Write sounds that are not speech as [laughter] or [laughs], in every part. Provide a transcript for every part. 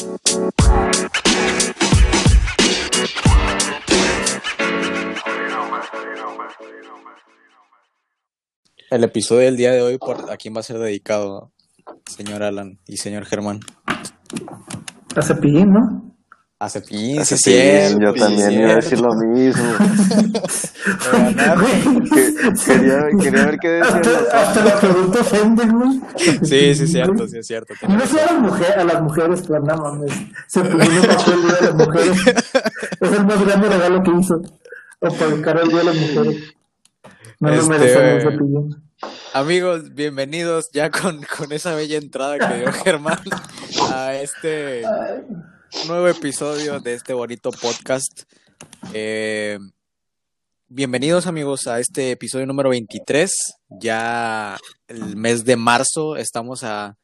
El episodio del día de hoy, ¿por ¿a quién va a ser dedicado, señor Alan y señor Germán? A Cepillín, ¿no? A Cepillín, A Cepillín, yo también iba a decir lo mismo. [laughs] Que- quería, quería ver qué decían los Hasta, hasta la pregunta ofende, güey. Sí, sí, es cierto, sí, es cierto. No sé a las mujeres, a las mujeres, pero no mames. Cepillín no pasó el día de las mujeres. Es el más grande regalo que hizo. O para el cara el día de las mujeres. No lo Este, merecemos, Cepillín. Amigos, bienvenidos ya con, con esa bella entrada que dio [laughs] Germán a este nuevo episodio de este bonito podcast. Eh, bienvenidos amigos a este episodio número 23. Ya el mes de marzo, estamos a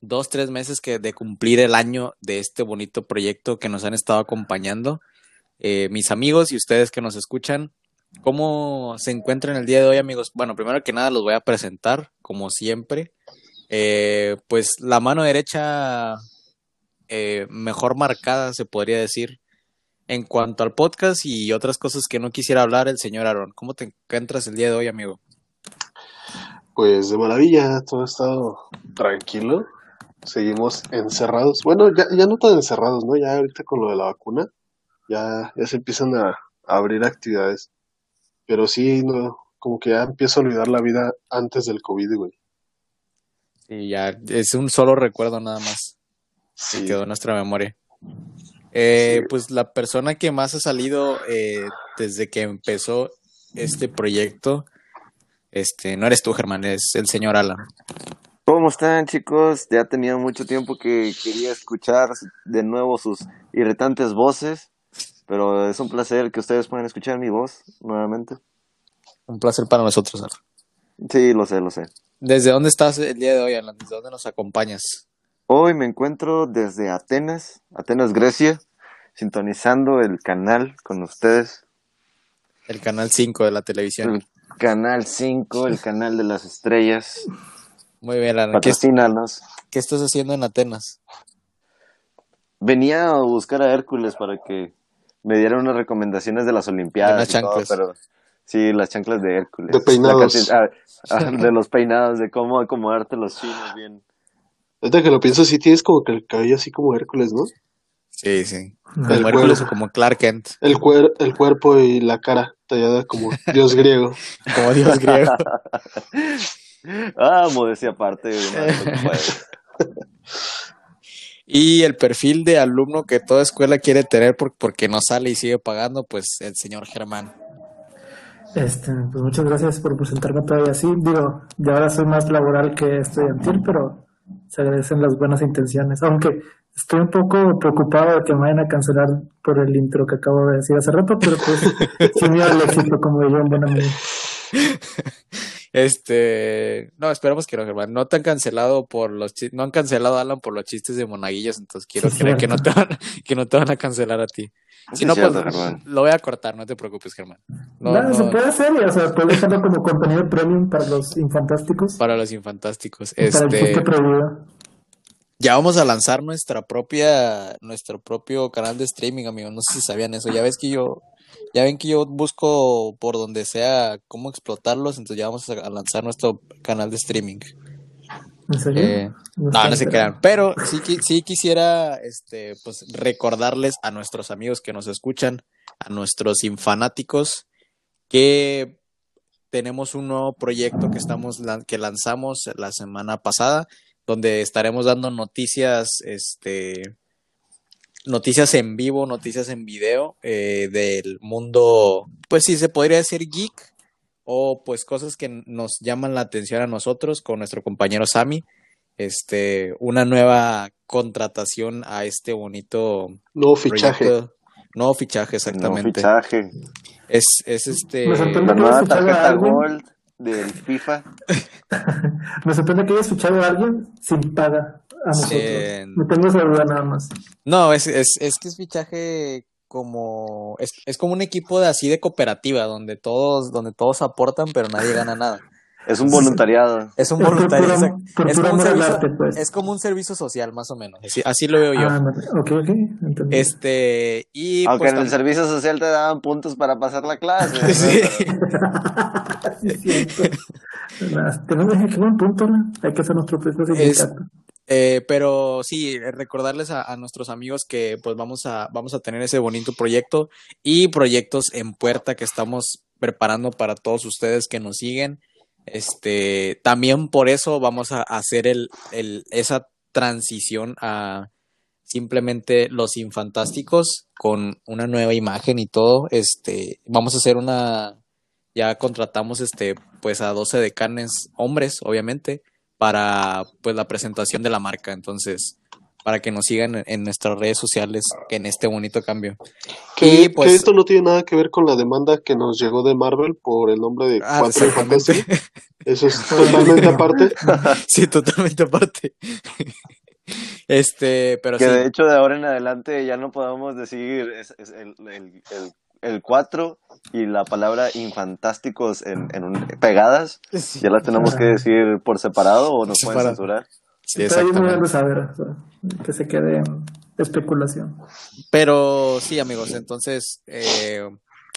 dos, tres meses que de cumplir el año de este bonito proyecto que nos han estado acompañando. Eh, mis amigos y ustedes que nos escuchan, ¿Cómo se encuentran el día de hoy, amigos? Bueno, primero que nada los voy a presentar, como siempre. Eh, pues la mano derecha eh, mejor marcada, se podría decir, en cuanto al podcast y otras cosas que no quisiera hablar, el señor Aaron. ¿Cómo te encuentras el día de hoy, amigo? Pues de maravilla, todo ha estado tranquilo. Seguimos encerrados. Bueno, ya, ya no tan encerrados, ¿no? Ya ahorita con lo de la vacuna, ya, ya se empiezan a, a abrir actividades. Pero sí, no, como que ya empiezo a olvidar la vida antes del COVID, güey. Y ya es un solo recuerdo nada más. Se quedó en nuestra memoria. Eh, Sí. Pues la persona que más ha salido eh, desde que empezó este proyecto, este, no eres tú, Germán, es el señor Alan. ¿Cómo están, chicos? Ya tenía mucho tiempo que quería escuchar de nuevo sus irritantes voces, pero es un placer que ustedes puedan escuchar mi voz nuevamente. Un placer para nosotros, Alan. Sí, lo sé, lo sé. ¿Desde dónde estás el día de hoy, Alan? ¿Desde dónde nos acompañas? Hoy me encuentro desde Atenas, Atenas, Grecia, sintonizando el canal con ustedes. El canal 5 de la televisión. El canal 5, el [laughs] canal de las estrellas. Muy bien, Alan. ¿Qué, Patrocínanos. qué estás haciendo en Atenas? Venía a buscar a Hércules para que me diera unas recomendaciones de las Olimpiadas. todo, chanclas. pero sí, las chanclas de Hércules. De peinados. La cantidad- ah, ah, [laughs] de los peinados, de cómo acomodarte los chinos bien. Ahorita que lo pienso, sí tienes como que el cabello así como Hércules, ¿no? Sí, sí. Como El Hércules o cuervo. como Clark Kent, El, cuer el cuerpo y la cara tallada como [laughs] dios griego. como Dios griego. [laughs] Ah, modestia aparte. [laughs] Y el perfil de alumno que toda escuela quiere tener por- porque no sale y sigue pagando, pues el señor Germán. Este, pues muchas gracias por presentarme todavía así. Digo, ya ahora soy más laboral que estudiantil, pero se agradecen las buenas intenciones. Aunque estoy un poco preocupado de que me vayan a cancelar por el intro que acabo de decir hace rato, pero pues sin miedo al éxito, como diría un buen amigo. [laughs] Este, no, esperamos que no, Germán. No te han cancelado por los chistes, no han cancelado a Alan por los chistes de monaguillos, entonces quiero Sí, creer que no te van, que no te van a cancelar a ti. Si Sí, no, pues Germán. lo voy a cortar, no te preocupes, Germán. No, No, no, se puede hacer, o sea, puede dejarlo como contenido premium para los infantásticos. para los infantásticos. y para el Este, ya vamos a lanzar nuestra propia, nuestro propio canal de streaming, amigos. No sé si sabían eso. Ya ves que yo, ya ven que yo busco por donde sea cómo explotarlos, entonces ya vamos a lanzar nuestro canal de streaming. ¿En serio? Eh, no, no se crean. Pero sí, sí quisiera este, pues, recordarles a nuestros amigos que nos escuchan, a nuestros infanáticos, que tenemos un nuevo proyecto que estamos que lanzamos la semana pasada, donde estaremos dando noticias, este, noticias en vivo, noticias en video eh, del mundo, pues sí se podría decir geek o pues cosas que nos llaman la atención a nosotros con nuestro compañero Sammy. Este, una nueva contratación a este bonito Nuevo fichaje. proyecto. Nuevo fichaje, exactamente. fichaje. Es, es este. Me sorprende La que nueva a tarjeta alguien. Gold del FIFA. [laughs] Me sorprende que hayas fichado a alguien sin paga a nosotros. Eh, No tengo esa duda nada más. No, es, es, es que es fichaje como. Es, es como un equipo de así de cooperativa, donde todos, donde todos aportan, pero nadie gana nada. [laughs] Es un voluntariado. [laughs] Es un Es por es, como un amor al servicio, arte, pues. es como un servicio social, más o menos. Así, así lo veo yo. Ah. Este, y Aunque pues en el servicio social te daban puntos para pasar la clase. [laughs] ¿no? Sí. Sí, Tenemos qué buen punto, ¿no? Hay que hacer nuestro propio sindicato. Eh, pero sí, recordarles a, a nuestros amigos que pues vamos a, vamos a tener ese bonito proyecto y proyectos en puerta que estamos preparando para todos ustedes que nos siguen. Este, también por eso vamos a hacer el, el, esa transición a simplemente los infantásticos con una nueva imagen y todo. Este, vamos a hacer una, ya contratamos este, pues a 12 decanes hombres, obviamente para pues la presentación de la marca. Entonces, para que nos sigan en, nuestras redes sociales en este bonito cambio. Que, Y, pues- que esto no tiene nada que ver con la demanda que nos llegó de Marvel por el nombre de Ah, Cuatro. Fantásticos. Eso es [laughs] totalmente aparte. sí, totalmente aparte. este, pero Que sí. de hecho de ahora en adelante ya no podemos decir es, es el, el, el, el 4 y la palabra infantásticos en, en un- pegadas. Sí, Ya las tenemos que decir por separado o nos pueden censurar. sí, Está bien saber, o sea, que se quede en especulación. Pero sí, amigos, entonces eh,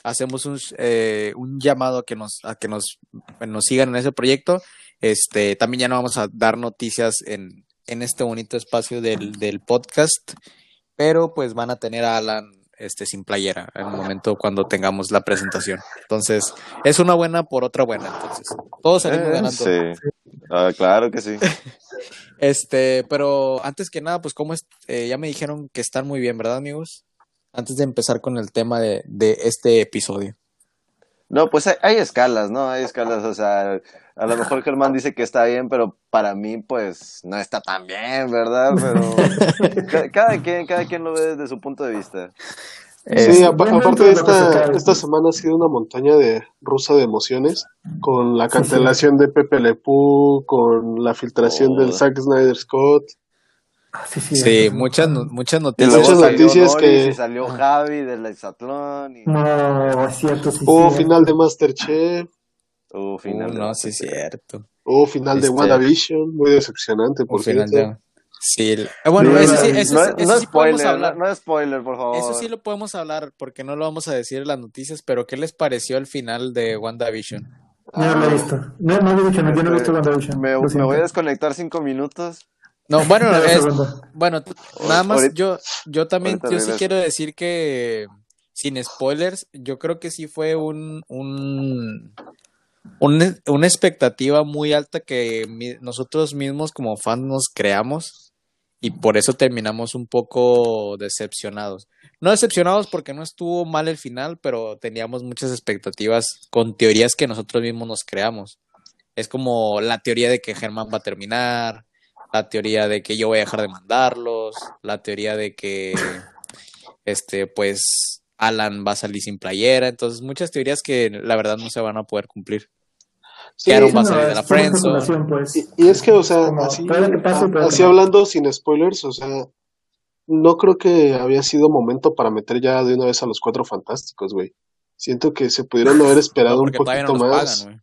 hacemos un, eh, un llamado a que nos a que nos, nos sigan en ese proyecto. Este, también ya no vamos a dar noticias en, en este bonito espacio del, del podcast, pero pues van a tener a Alan este sin playera en el momento cuando tengamos la presentación. Entonces, es una buena por otra buena, entonces. Todos salimos Eh, ganando. sí. Ah, claro que sí. [laughs] Este, pero antes que nada, pues cómo es, eh, ya me dijeron que están muy bien, ¿verdad, amigos? Antes de empezar con el tema de, de este episodio. No, pues hay, hay escalas, ¿no? Hay escalas, o sea, a lo mejor Germán dice que está bien, pero para mí, pues, no está tan bien, ¿verdad? Pero [laughs] ca- cada quien, cada quien lo ve desde su punto de vista. Sí, aparte de esta, esta semana ha sido una montaña de rusa de emociones, con la [laughs] cancelación de Pepe Le Pew, con la filtración Oh. del Zack Snyder Scott. Ah, sí, sí, Sí, muchas, no- muchas Y noticias. Muchas salió noticias Noris que- y salió Javi del Exatlón. Y... No, es cierto, sí. Hubo sí, final de Masterchef, Uh, Uh, final de- no, sí, es cierto. hubo final de Este- WandaVision, muy decepcionante, por cierto. de- Sí, el- eh, bueno, Sí, eso sí, eso, no, sí- eso no sí podemos spoiler, hablar. no, no spoiler, por favor. Eso sí lo podemos hablar porque no lo vamos a decir en las noticias, pero ¿qué les pareció el final de WandaVision? No lo he visto. No, no he dicho, no, yo no he visto WandaVision. Me, me voy a desconectar cinco minutos. No, bueno, [laughs] es, bueno, nada más Ahorita- yo, yo también, yo sí quiero decir que sin spoilers, yo creo que sí fue un, un, un- una expectativa muy alta que mi- nosotros mismos como fans nos creamos y por eso terminamos un poco decepcionados. No decepcionados porque no estuvo mal el final, pero teníamos muchas expectativas con teorías que nosotros mismos nos creamos. Es como la teoría de que Germán va a terminar, la teoría de que yo voy a dejar de mandarlos, la teoría de que este pues Alan va a salir sin playera, entonces muchas teorías que la verdad no se van a poder cumplir. Sí, Que Aaron va a no, salir de la friendzone. pues. Y, y es que, o sea, Como, así, que pase, así no. hablando sin spoilers, o sea, no creo que había sido momento para meter ya de una vez a los cuatro fantásticos, güey. Siento que se pudieron haber [laughs] esperado No, un no poquito nos más. pagan, güey.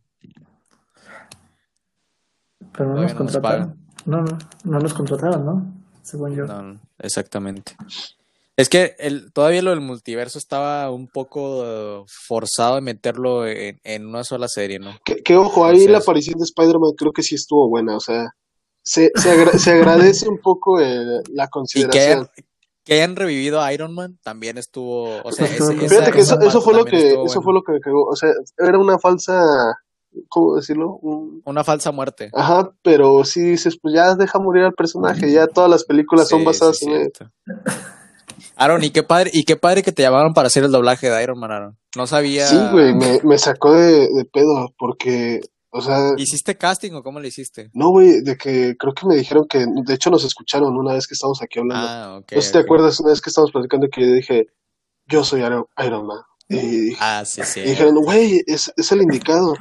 Pero no Todavía nos no nos. No, no, no nos contrataron, ¿no? Según yo. No, exactamente. Es que el, todavía lo del multiverso estaba un poco eh, forzado de meterlo en, en una sola serie, ¿no? Que, que ojo, ahí Entonces- la aparición de Spider-Man creo que sí estuvo buena, o sea, se, se, agra- se agradece un poco eh, la Y que consideración. hayan, que hayan revivido a Iron Man también estuvo, o sea, [laughs] ese- esa- Fíjate que eso, eso fue lo que, eso fue lo que me cagó, o sea, era una falsa, ¿cómo decirlo? Un- Una falsa muerte. Ajá, pero sí dices, pues ya deja morir al personaje, ya todas las películas son basadas sí, en él. Aaron, y qué padre, y qué padre que te llamaron para hacer el doblaje de Iron Man, Aaron. No sabía. Sí, güey, me, me sacó de, de pedo, porque, o sea, ¿Hiciste casting o cómo le hiciste? no, güey, de que creo que me dijeron que, de hecho nos escucharon una vez que estábamos aquí hablando. Ah, ok. no sé si te acuerdas una vez que estábamos platicando que yo dije, yo soy Iron, Man. Y, Ah, sí, sí. y dijeron, güey, es, es el indicado.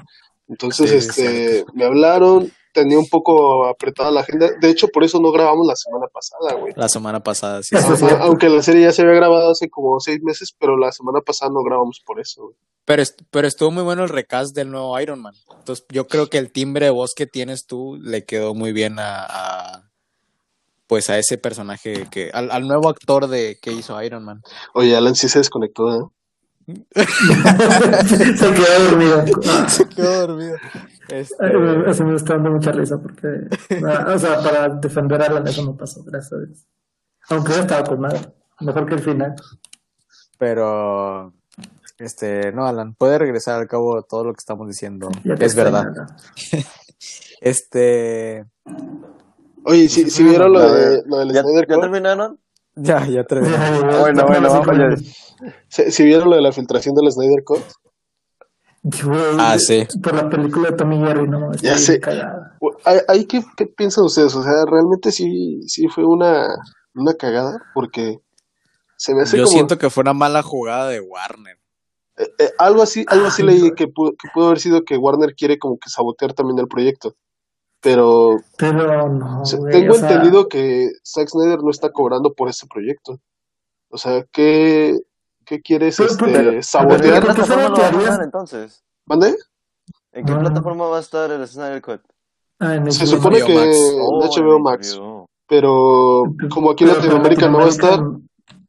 Entonces, Sí, este, me hablaron, tenía un poco apretada la agenda. De hecho, por eso no grabamos la semana pasada, güey. La semana pasada, sí. Es Aunque- la serie ya se había grabado hace como seis meses, pero la semana pasada no grabamos por eso, güey. Pero, est- pero estuvo muy bueno el recast del nuevo Iron Man. Entonces, yo creo que el timbre de voz que tienes tú le quedó muy bien a, a- pues a ese personaje que, al, al nuevo actor de que hizo Iron Man. Oye, Alan sí se desconectó, ¿eh? Se quedó dormido. Se quedó dormido. Este, Eso me está dando mucha risa porque, ah, o sea, para defender a Alan eso no pasó, gracias a Dios. Aunque yo estaba con madre, mejor que el final. pero, este, no, Alan, puede regresar al cabo de todo lo que estamos diciendo. Ya Es verdad. Este, Oye, si, si vieron lo, de, lo del ¿Ya, Snyder ¿Ya terminaron? Ya, ya terminé. [laughs] Bueno, bueno, oye. si, si vieron lo de la filtración del Snyder Cut, Güey, Ah, sí. Por la película de Tommy Jerry, no, Ya sé. cagada. ¿hay, hay qué, qué piensan ustedes? O sea, realmente sí, sí fue una, una cagada, porque se me hace Yo como... siento que fue una mala jugada de Warner. Eh, eh, algo así, algo así Ay, leí que pudo, que pudo haber sido que Warner quiere como que sabotear también el proyecto. Pero Pero no, se- güey, tengo sea, entendido que Zack Snyder no está cobrando por ese proyecto. O sea, ¿qué, qué quieres Pero- este, pero- ¿En qué Sabotear. sabotear? ¿por qué plataforma lo va a pasar entonces? ¿Mande? ¿En qué Ah. plataforma va a estar el Snyder Cut? ah, en Se supone HBO que Max. en Oh, HBO en Max, HBO. pero como aquí en Pero Latinoamérica no va a estar,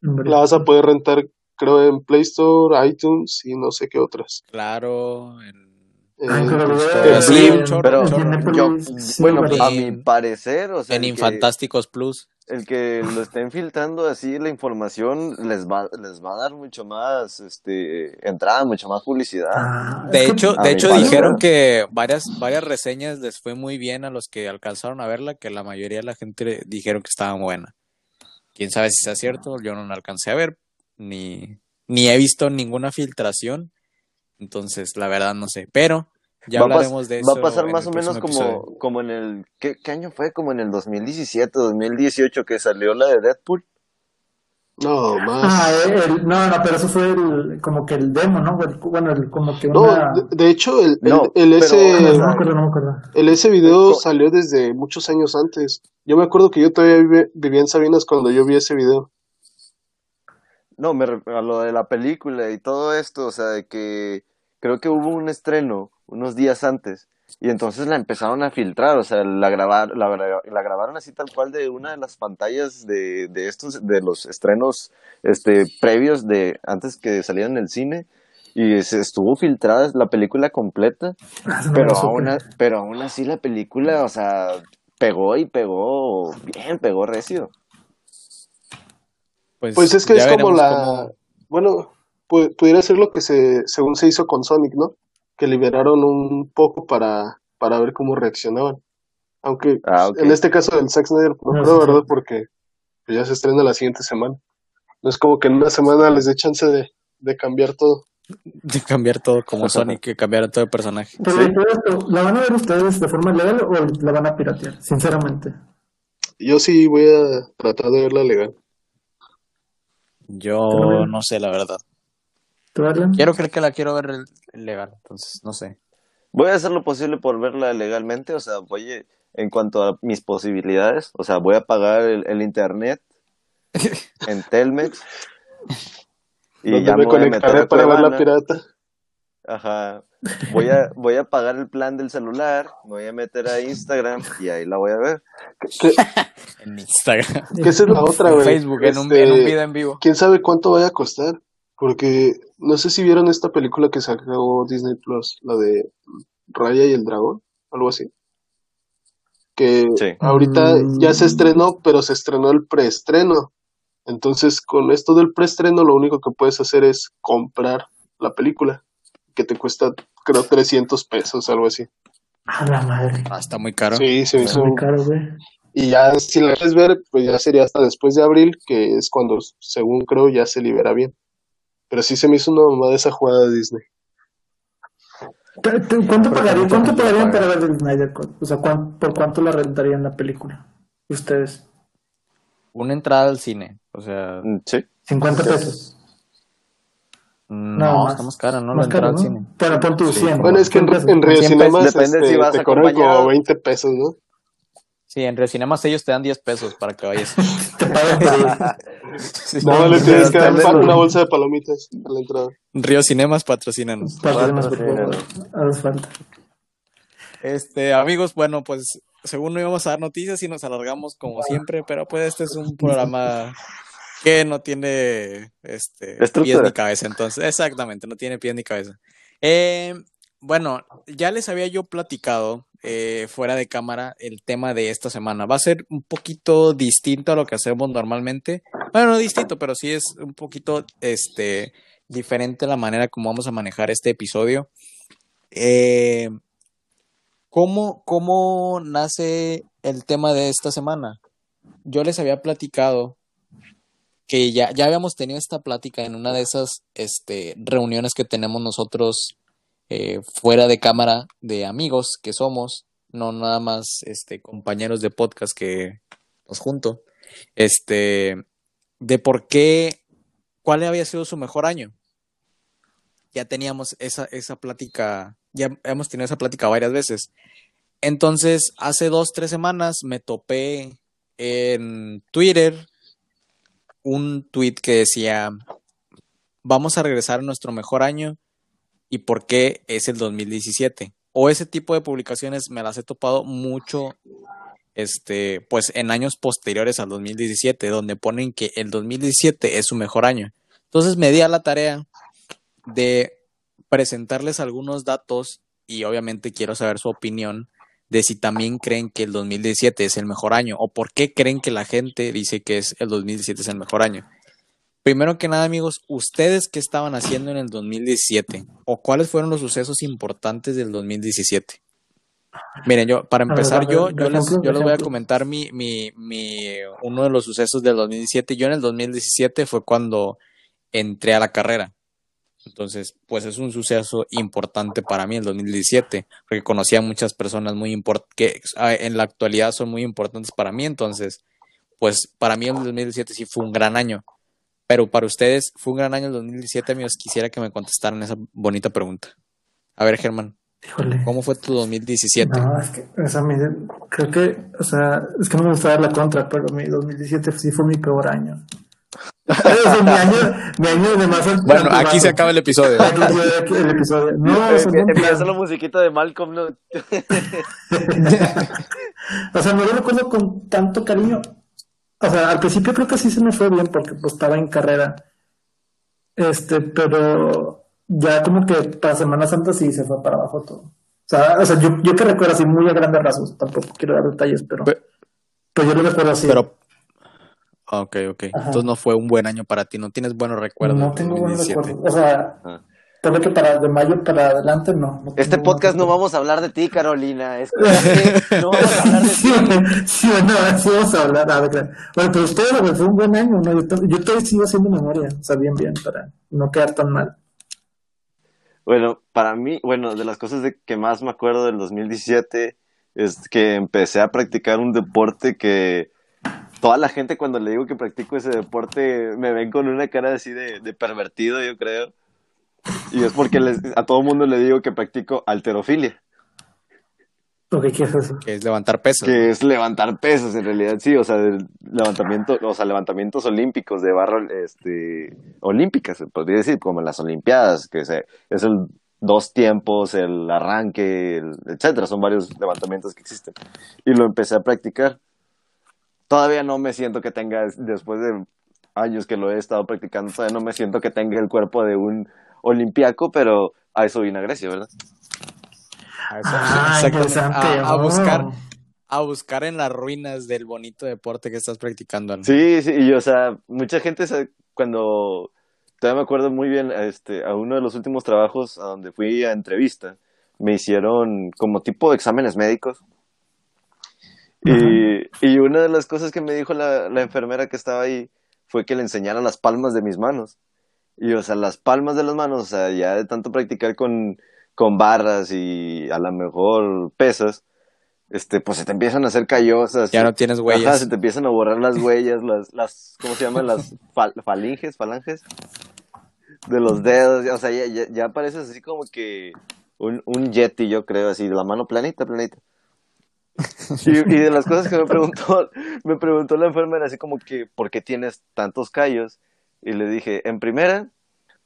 la vas a poder rentar creo en Play Store, iTunes y no sé qué otras. Claro, en- bueno, a En- mi parecer, o sea, en Infantásticos Plus. el que lo estén filtrando así la información les va, les va a dar mucho más, este, entrada, mucha más publicidad. Ah, De hecho, de hecho parecer. dijeron que varias, varias reseñas les fue muy bien a los que alcanzaron a verla, que la mayoría de la gente dijeron que estaba buena. Quién sabe si sea cierto, yo no la alcancé a ver, ni, ni he visto ninguna filtración, entonces la verdad no sé, pero ya va, hablaremos de eso. va a pasar más o menos como, episodio. como en el, ¿qué, qué año fue? Como en el 2017, 2018 que salió la de Deadpool. No, más. Ah, el- no, no, pero eso fue el, como que el demo, ¿no? El- bueno, el, como que No, una... de, de hecho, el, el, No, el pero, ese, no, o no me acuerdo, no me acuerdo. el ese video salió desde muchos años antes. Yo me acuerdo que yo todavía vivía en Sabinas cuando yo vi ese video. No, me a lo de la película y todo esto, o sea, de que creo que hubo un estreno unos días antes y entonces la empezaron a filtrar, o sea, la, grabar, la, gra- la grabaron así tal cual de una de las pantallas de, de estos, de los estrenos este, previos de antes que salieran en el cine y se estuvo filtrada la película completa, [laughs] Ah, pero aún, a- pero aún así la película, o sea, pegó y pegó bien, pegó recio. Pues es que es como la... cómo- Bueno, pu- pudiera ser lo que se, según se hizo con Sonic, ¿no? Que liberaron un poco para, para ver cómo reaccionaban. Aunque Ah, en este caso del Zack Snyder, no No. ¿verdad? Porque pues, ya se estrena la siguiente semana. No es como que en una semana les dé chance de, de cambiar todo. de cambiar todo como Sonic, que cambiaron todo el personaje. Pero Sí. de todo esto, ¿la van a ver ustedes de forma legal o la van a piratear? Sinceramente. Yo sí voy a tratar de verla legal. Yo no sé, la verdad. ¿Tú? Quiero creer que la quiero ver legal, entonces no sé. Voy a hacer lo posible por verla legalmente, o sea, voy a- en cuanto a mis posibilidades, o sea, voy a pagar el, el internet [laughs] en Telmex y ya me voy a meter para ver la pirata. Ajá. Voy a, voy a pagar el plan del celular, me voy a meter a Instagram y ahí la voy a ver. Que, En Instagram, que esa es la [laughs] otra, en güey. Facebook, en, un, Este, en un video en vivo. quién sabe cuánto vaya a costar. Porque no sé si vieron esta película que sacó Disney Plus, la de Raya y el Dragón, algo así. Que Sí. ahorita Mm. ya se estrenó, pero se estrenó el preestreno. Entonces, con esto del preestreno, lo único que puedes hacer es comprar la película, que te cuesta, creo, 300 pesos, algo así. A la madre. Ah, está muy caro. Sí, se me Está hizo. muy caro, güey. Y ya, si la quieres ver, pues ya sería hasta después de abril, que es cuando, según creo, ya se libera bien. Pero sí se me hizo una mamada esa jugada de Disney. ¿Tú- tú- ¿Cuánto pagarían, cuánto pagarían paga. para ver el Snyder Cut? O sea, ¿cuán- ¿por cuánto la rentarían la película? Ustedes. Una entrada al cine, o sea, Mm, Sí. 50 pesos. No, está más cara, ¿no? Más la entrada al ¿no? cine. Pero pon tu Sí. 100. Bueno, es que en, 100 en Río 100 Cinemas. Depende este, si vas te cobran acompañado. como 20 pesos, ¿no? Sí, en Recinemas ellos te dan 10 pesos para que vayas. [laughs] Te pagan por ir. Sí. No, le tienes que dar Depende. una bolsa de palomitas a la entrada. Río Cinemas patrocínanos. Patrocínanos, por favor. Patrocínanos. Hace falta. Este, amigos, bueno, pues según no íbamos a dar noticias y nos alargamos como siempre, pero pues este es un programa que no tiene este pies ni cabeza, entonces, exactamente, no tiene pies ni cabeza. Eh, bueno, ya les había yo platicado eh, fuera de cámara el tema de esta semana. Va a ser un poquito distinto a lo que hacemos normalmente. Bueno, no distinto, pero sí es un poquito este diferente la manera como vamos a manejar este episodio. Eh, ¿Cómo, ¿Cómo nace el tema de esta semana? Yo les había platicado que ya, ya habíamos tenido esta plática en una de esas este, reuniones que tenemos nosotros eh, fuera de cámara de amigos que somos, no nada más este, compañeros de podcast que nos junto, este, de por qué, cuál había sido su mejor año. Ya teníamos esa, esa plática, ya hemos tenido esa plática varias veces. Entonces, hace dos, tres semanas me topé en Twitter un tweet que decía, vamos a regresar a nuestro mejor año y por qué es el 2017. O ese tipo de publicaciones me las he topado mucho, este, pues en años posteriores al 2017, donde ponen que el 2017 es su mejor año. Entonces me di a la tarea de presentarles algunos datos y obviamente quiero saber su opinión de si también creen que el 2017 es el mejor año o por qué creen que la gente dice que es el 2017 es el mejor año. Primero que nada, amigos, ¿ustedes qué estaban haciendo en el 2017? ¿O cuáles fueron los sucesos importantes del 2017? Miren, yo, para empezar, ver, yo, yo les, ejemplo, yo les voy a comentar mi, mi, mi, uno de los sucesos del 2017. Yo en el 2017 fue cuando entré a la carrera. Entonces, pues es un suceso importante para mí el 2017, porque conocí a muchas personas muy que en la actualidad son muy importantes para mí. Entonces, pues para mí el 2017 sí fue un gran año. Pero para ustedes, ¿fue un gran año el 2017, amigos? Quisiera que me contestaran esa bonita pregunta. A ver, Germán, Híjole. ¿cómo fue tu 2017? No, es que, o sea, mi- creo que, o sea, es que no me gusta dar la contra, pero mi 2017 sí fue mi peor año. O sea, mi año, mi año de más alto- Bueno, aquí se acaba el episodio. Fue el episodio. [laughs] No, o sea, no, Empieza la musiquita de Malcolm, ¿no? [laughs] o sea, no lo recuerdo con tanto cariño. O sea, al principio creo que sí se me fue bien porque pues estaba en carrera. Este, pero ya como que para Semana Santa sí se fue para abajo todo. O sea, o sea yo, yo que recuerdo así muy a grandes rasgos, tampoco quiero dar detalles, pero, Pe- pero yo lo recuerdo así. Pero, ok, ok. Ajá. Entonces no fue un buen año para ti, no tienes buenos recuerdos. no tengo buenos 2017. recuerdos. O sea, Ajá. Creo que para de mayo para adelante no. no Este podcast no vamos a hablar de ti, Carolina. Escúchate, [laughs] no vamos a hablar de Sí, ti. bueno, sí, bueno, sí vamos a hablar. A ver, bueno, pero ustedes, fue un buen año, ¿no? Yo, yo todavía sigo haciendo memoria, o sea, bien, bien, para no quedar tan mal. Bueno, para mí, bueno, de las cosas de que más me acuerdo del 2017 es que empecé a practicar un deporte que toda la gente cuando le digo que practico ese deporte me ven con una cara así de, de pervertido, yo creo. Y es porque les- a todo mundo le digo que practico alterofilia, Lo que quieres decir. Que es levantar pesos. que es levantar pesos en realidad, sí, o sea, levantamiento, o sea, levantamientos olímpicos de barra, este, olímpicas, se podría decir, como en las olimpiadas, que se, es el dos tiempos, el arranque, el- etcétera, son varios levantamientos que existen. Y lo empecé a practicar. Todavía no me siento que tenga, después de años que lo he estado practicando, todavía no me siento que tenga el cuerpo de un olimpiaco, pero a eso vine a Grecia, ¿verdad? A eso- Ah, interesante. a, a buscar, a buscar en las ruinas del bonito deporte que estás practicando. ¿no? Sí, sí, y o sea, mucha gente cuando todavía me acuerdo muy bien este a uno de los últimos trabajos a donde fui a entrevista, me hicieron como tipo de exámenes médicos. Y, y una de las cosas que me dijo la, la enfermera que estaba ahí fue que le enseñara las palmas de mis manos. Y o sea, las palmas de las manos, o sea, ya de tanto practicar con, con barras y a lo mejor pesas, este, pues se te empiezan a hacer callosas. Ya no tienes Ajá, huellas. se te empiezan a borrar las huellas, las, las ¿cómo se llaman? Las fal- falinges, falanges. de los dedos, o sea, ya, ya, ya pareces así como que un, un yeti, yo creo, así, de la mano planita, planita. Y, y de las cosas que me preguntó, me preguntó la enfermera, así como que, ¿por qué tienes tantos callos? Y le dije, en primera,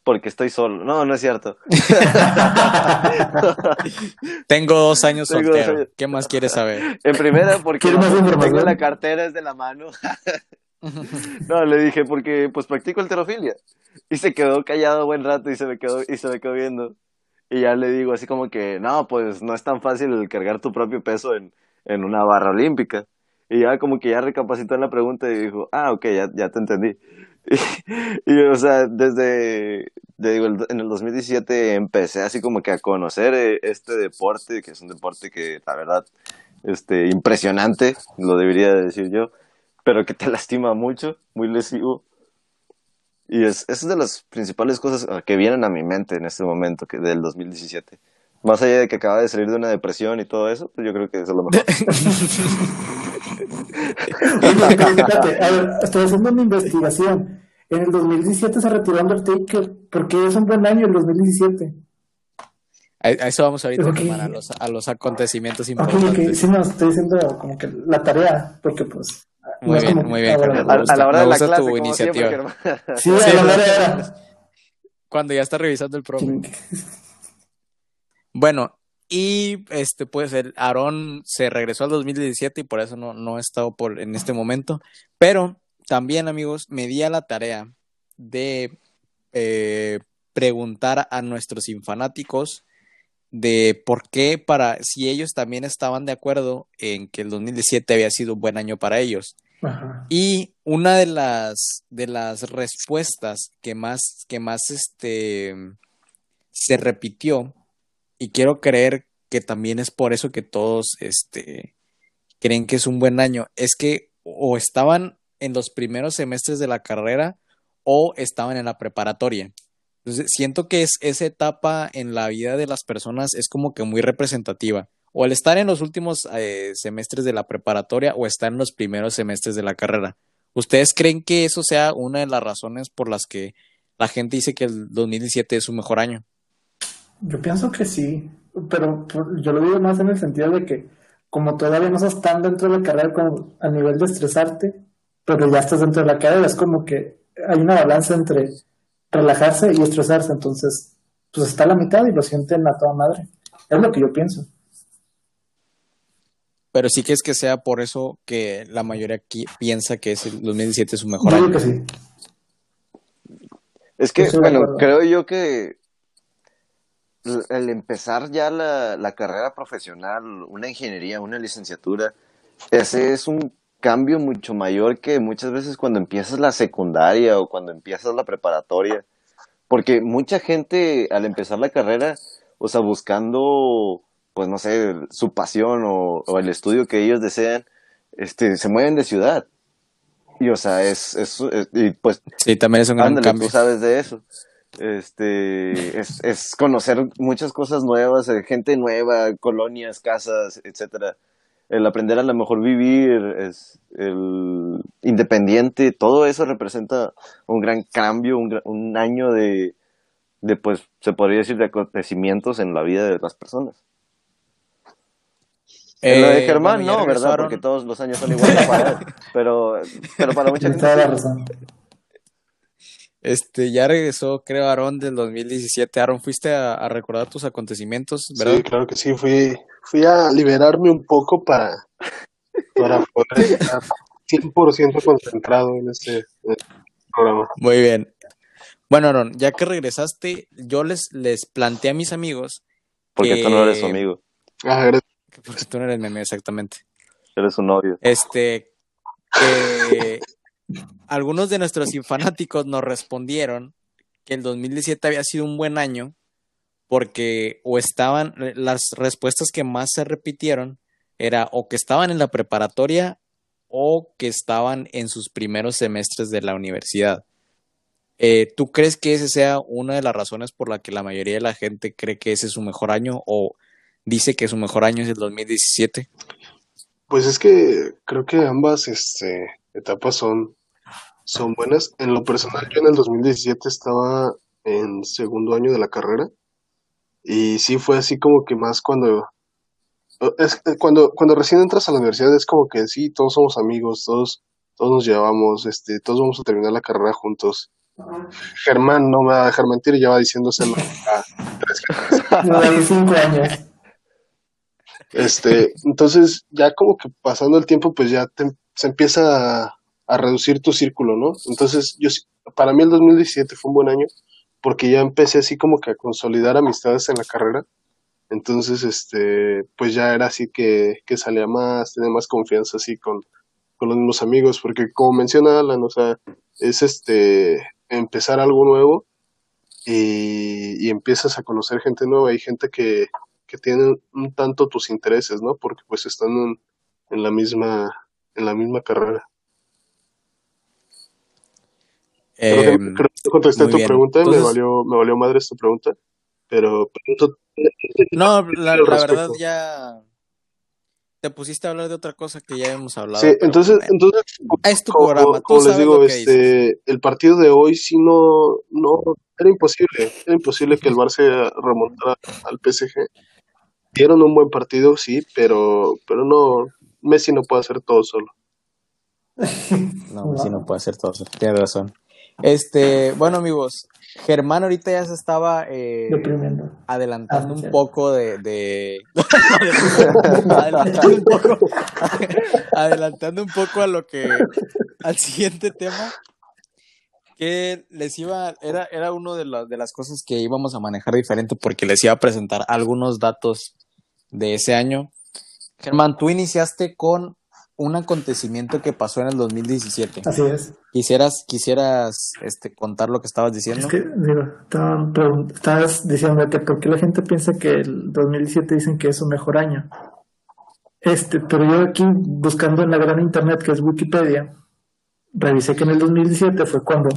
porque estoy solo. No, no es cierto. [laughs] Tengo dos años Tengo dos soltero. años. ¿Qué más quieres saber? En primera, porque ¿Quieres más no tengo la cartera es de la mano. [laughs] No, le dije, porque pues practico alterofilia. Y se quedó callado buen rato y se me quedó, y se me quedó viendo. Y ya le digo así como que, no, pues no es tan fácil el cargar tu propio peso en, en una barra olímpica. Y ya como que ya recapacitó en la pregunta y dijo, ah, ok, ya, ya te entendí. [laughs] Y, o sea, desde, te digo, en el 2017 empecé así como que a conocer eh, este deporte, que es un deporte que la verdad, este, impresionante, lo debería decir yo, pero que te [laughs] lastima mucho, muy lesivo. Y es, es de las principales cosas ah, que vienen a mi mente en este momento, que del 2017. Más allá de que acaba de salir de una depresión y todo eso, pues yo creo que eso es lo mejor. [laughs] A ver, estoy haciendo una investigación. En el 2017 se retiró Undertaker. ¿Por qué es un buen año el 2017? A, a eso vamos ahorita, a los, a los acontecimientos ok, importantes. sí, no, estoy diciendo como que la tarea, porque pues... Muy bien, como- muy bien, ah. A, la hora de la tu clase, como iniciativa. siempre. Sí, Sí, a la hora Cuando ya está revisando el profe. Bueno, y este pues el Aarón se regresó al 2017 y por eso no, no ha estado por en este momento. Pero también, amigos, me di a la tarea de eh, preguntar a nuestros infanáticos de por qué para si ellos también estaban de acuerdo en que el 2017 había sido un buen año para ellos. Ajá. Y una de las de las respuestas que más que más este se repitió y quiero creer que también es por eso que todos este creen que es un buen año es que o estaban en los primeros semestres de la carrera o estaban en la preparatoria. Entonces, siento que es esa etapa en la vida de las personas es como que muy representativa. O el estar en los últimos eh, semestres de la preparatoria o estar en los primeros semestres de la carrera. ¿Ustedes creen que eso sea una de las razones por las que la gente dice que el 2017 es su mejor año? Yo pienso que sí, pero por- yo lo digo más en el sentido de que como todavía no estás tan dentro de la carrera como a nivel de estresarte, pero ya estás dentro de la carrera, es como que hay una balanza entre relajarse y estresarse, entonces pues está a la mitad y lo sienten a toda madre. Es lo que yo pienso. Pero sí que es que sea por eso que la mayoría aquí piensa que es el 2017 es su mejor Yo año. que sí. Es que, bueno, creo yo que el el empezar ya la, la carrera profesional, una ingeniería, una licenciatura, ese es un cambio mucho mayor que muchas veces cuando empiezas la secundaria o cuando empiezas la preparatoria. Porque mucha gente al empezar la carrera, o sea, buscando, pues no sé, su pasión o, o el estudio que ellos desean, este, se mueven de ciudad. Y o sea, es, es, es- y pues Sí, también es un gran Ándale, cambio. tú sabes de eso. Este, es, es conocer muchas cosas nuevas, eh, gente nueva, colonias, casas, etcétera. El aprender a lo mejor vivir, es el independiente, todo eso representa un gran cambio, un, año de, de, pues, se podría decir, de acontecimientos en la vida de las personas. En lo de Eh, Germán, bueno, no, ¿verdad? Porque todos los años son iguales para él. Pero, pero para mucha gente toda la sí. razón. Este, ya regresó, creo, Aarón del 2017. Aarón, fuiste a, a recordar tus acontecimientos, ¿verdad? Sí, claro que sí, fui, fui a liberarme un poco para, para poder [laughs] estar 100% concentrado en este, en este programa. Muy bien. Bueno, Aarón, ya que regresaste, yo les, les planteé a mis amigos, Porque tú no eres que- su amigo, Ah, gracias. [laughs] porque tú no eres meme exactamente, eres su novio. este, que algunos de nuestros infanáticos nos respondieron que el 2017 había sido un buen año porque o estaban, las respuestas que más se repitieron era o que estaban en la preparatoria o que estaban en sus primeros semestres de la universidad. Eh, ¿Tú crees que esa sea una de las razones por la que la mayoría de la gente cree que ese es su mejor año o dice que su mejor año es el 2017? Pues es que creo que ambas este, etapas son, son buenas. En lo personal, yo en el 2017 estaba en segundo año de la carrera. Y sí fue así como que más cuando es, cuando, cuando recién entras a la universidad es como que sí, todos somos amigos, todos, todos nos llevamos, este, todos vamos a terminar la carrera juntos. Germán no me va a dejar mentir, ya va diciéndoselo a tres [laughs] cinco años. Este, entonces ya como que pasando el tiempo, pues ya se empieza a, reducir tu círculo, ¿no? Entonces yo, para mí el 2017 fue un buen año porque ya empecé así como que a consolidar amistades en la carrera entonces, este, pues ya era así que, que salía más, tenía más confianza así con, con los mismos amigos, porque como menciona Alan, o sea, es este, empezar algo nuevo y, y empiezas a conocer gente nueva, hay gente que, que tiene un tanto tus intereses, ¿no? Porque pues están en, en la misma, en la misma carrera. creo, que, creo que contesté tu pregunta, me valió, me valió madre esta pregunta, pero, no, la, verdad ya te pusiste a hablar de otra cosa que ya hemos hablado. Sí, entonces, entonces es tu programa. Como, les digo, este, el partido de hoy sí no, no, era imposible, era imposible que el Barça remontara al PSG. Dieron un buen partido, sí, pero, pero no, Messi no puede hacer todo solo. [laughs] No, Messi no puede hacer todo solo, tienes razón. Este, bueno amigos, Germán ahorita ya se estaba eh, adelantando ah, un poco de, de... [laughs] adelantando un poco [laughs] adelantando un poco a lo que al siguiente tema que les iba era era uno de, de las cosas que íbamos a manejar diferente porque les iba a presentar algunos datos de ese año. Germán, tú iniciaste con un acontecimiento que pasó en el 2017. Así es. Quisieras, quisieras este, contar lo que estabas diciendo. Es que, digo, estabas diciendo que por qué la gente piensa que el 2017 dicen que es su mejor año. Este, pero yo aquí, buscando en la gran internet que es Wikipedia, revisé que en el 2017 fue cuando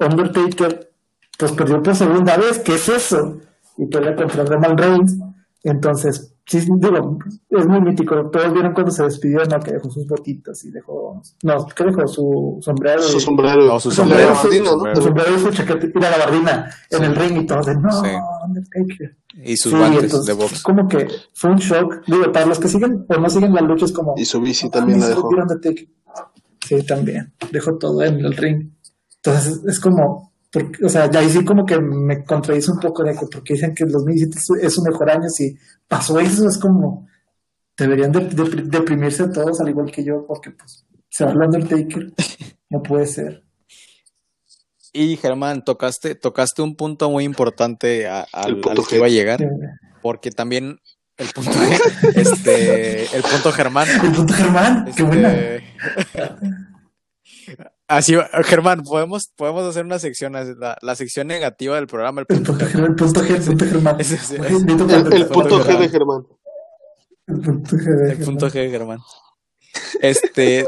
Undertaker pues perdió por segunda vez, ¿qué es eso? Y pelea contra Roman Reigns. Entonces, Sí, digo, es muy mítico. Todos vieron cuando se despidió, ¿no? Que dejó sus botitas y dejó. No, ¿qué dejó? Su sombrero. Su sombrero. No, su sombrero. Su sombrero, su chaqueta y la gabardina en el ring y todo. De, no, Undertaker. Y sus guantes de box. Como que fue un shock. Digo, para los que siguen o no siguen las luchas, como. Y su bici también la dejó. Sí, también. Dejó todo en el ring. Entonces, es como porque, o sea, ya ahí sí como que me contradice un poco de que porque dicen que el 2017 es su mejor año, si pasó eso es como deberían de, deprimirse todos al igual que yo porque pues se va hablando el Taker, no puede ser. Y Germán, tocaste, tocaste un punto muy importante a, al, que iba a llegar, porque también el punto, este, el punto Germán. El punto Germán, qué buena. [laughs] Así, Germán, podemos, podemos hacer una sección, la, la sección negativa del programa. El punto, G, el punto G, el punto Germán. el, punto G de Germán. El punto G de, el punto G de Germán. Este,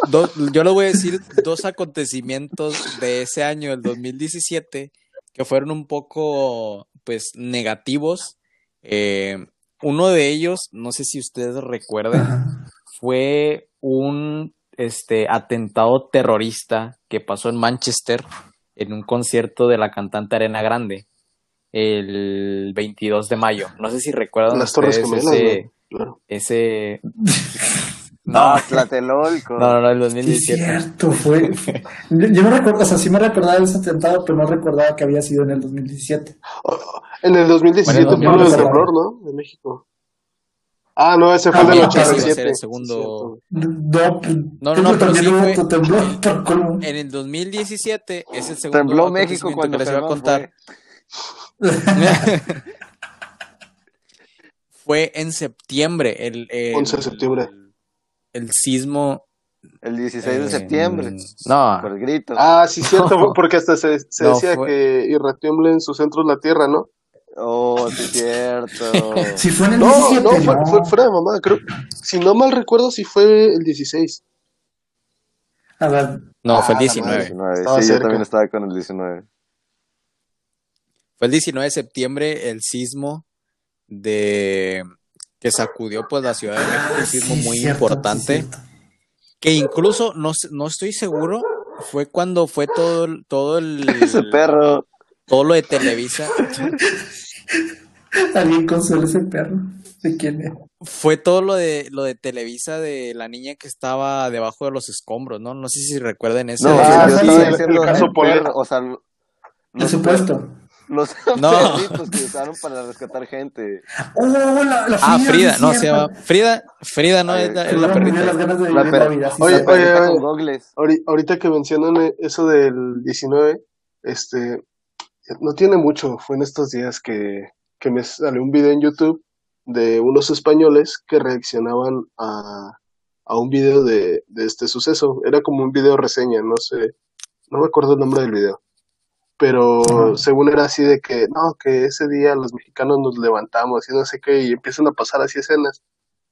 yo le voy a decir dos acontecimientos de ese año, el 2017, que fueron un poco, pues, negativos. Eh, uno de ellos, no sé si ustedes recuerdan, fue un este atentado terrorista que pasó en Manchester en un concierto de la cantante Arena Grande el 22 de mayo. No sé si recuerdan Las Torres ese, ese no, [laughs] Tlatelolco. No, no, no, el 2017. Es cierto, fue. Yo no recuerdo, o sea, sí me recordaba de ese atentado, pero no recordaba que había sido en el 2017. en el 2017 fue el temblor, ¿no? De México. Ah, no, ese fue el del 87. el segundo. No, no, no, pero sí fue. En el 2017 es el segundo. Tembló México cuando les iba a contar. [laughs] fue en septiembre. El, el 11 de septiembre. El, sismo. El 16 de septiembre. No. Por grito. Ah, sí, cierto, [laughs] porque hasta se, se decía que y retiembla en sus centros la tierra, ¿no? Oh, sí es cierto. [laughs] si fue en el no, 17, no, fue, no. fue fuera de mamá. Creo, si no mal recuerdo, si fue el 16. A ver. No, ah, fue el 19. 19. Sí, cerca. yo también estaba con el 19. Fue el 19 de septiembre el sismo de que sacudió pues la Ciudad de México, un sismo muy cierto, importante. que incluso no, no estoy seguro, fue cuando fue todo, todo el. [laughs] Ese perro. todo lo de Televisa. [laughs] Alguien consuela ese perro. ¿De quién es? Fue todo lo de lo de Televisa de la niña que estaba debajo de los escombros, ¿no? No sé si recuerden eso. No, Ah, yo sí, estaba el- diciendo el caso el perro, o sea, Por [laughs] los, supuesto. los No. perritos que usaron para rescatar gente. ¡Oh, la, la Ah, Frida, no, se llama Frida, Frida, ¿no? Ay, Es la, es Frida la murió las perrita. ganas de La per- vida. Oye, sí. oye, Perrita oye. Ahorita que mencionan eso del 19, este, no tiene mucho, fue en estos días que, que me salió un video en YouTube de unos españoles que reaccionaban a, a un video de, de este suceso. Era como un video reseña, no sé, no me acuerdo el nombre del video. Pero según era así de que, no, que ese día los mexicanos nos levantamos y no sé qué, y empiezan a pasar así escenas.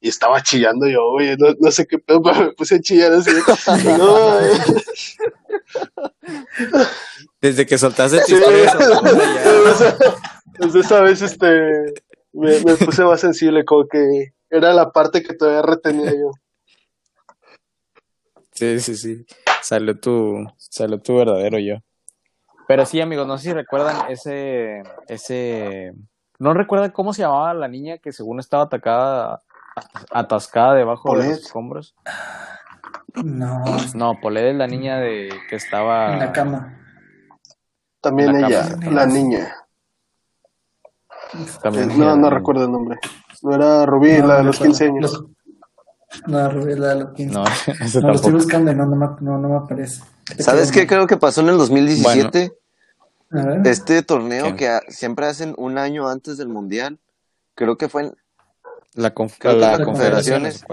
Y estaba chillando yo, oye, no, no sé qué pedo, pero me puse a chillar así. [laughs] No, [laughs] Desde que soltaste tu historia Desde- Desde esa vez este, me, me puse más sensible, como que era la parte que todavía retenía yo. Sí, sí, sí. Salió tu, salió tu verdadero yo. Pero sí, amigos, no sé si recuerdan ese, ese, no recuerdan cómo se llamaba la niña que según estaba atacada, atascada debajo de los escombros. No, No, Poled es la niña de que estaba. en la cama. También La ella, la niña. también Eh, no, no recuerdo el nombre. No era Rubí, No, la de no los recuerdo. 15 años. Los- No, Rubí, la de los 15. No, [laughs] No, lo estoy buscando y no, no, me, no, no me aparece. ¿Sabes qué creo que pasó en el 2017? A ver. Este torneo ¿Qué? que a- siempre hacen un año antes del mundial. Creo que fue en, La, conf- Creo que la las confederaciones.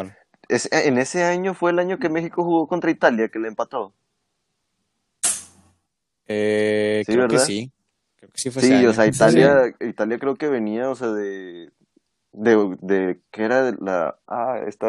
en ese año fue el año que México jugó contra Italia, que le empató. Eh, Sí, creo que sí. Creo que sí fue ese Sí, año. o sea, [laughs] Sí. Italia, Italia creo que venía, o sea, de, de, de, ¿qué era de la, ah, esta,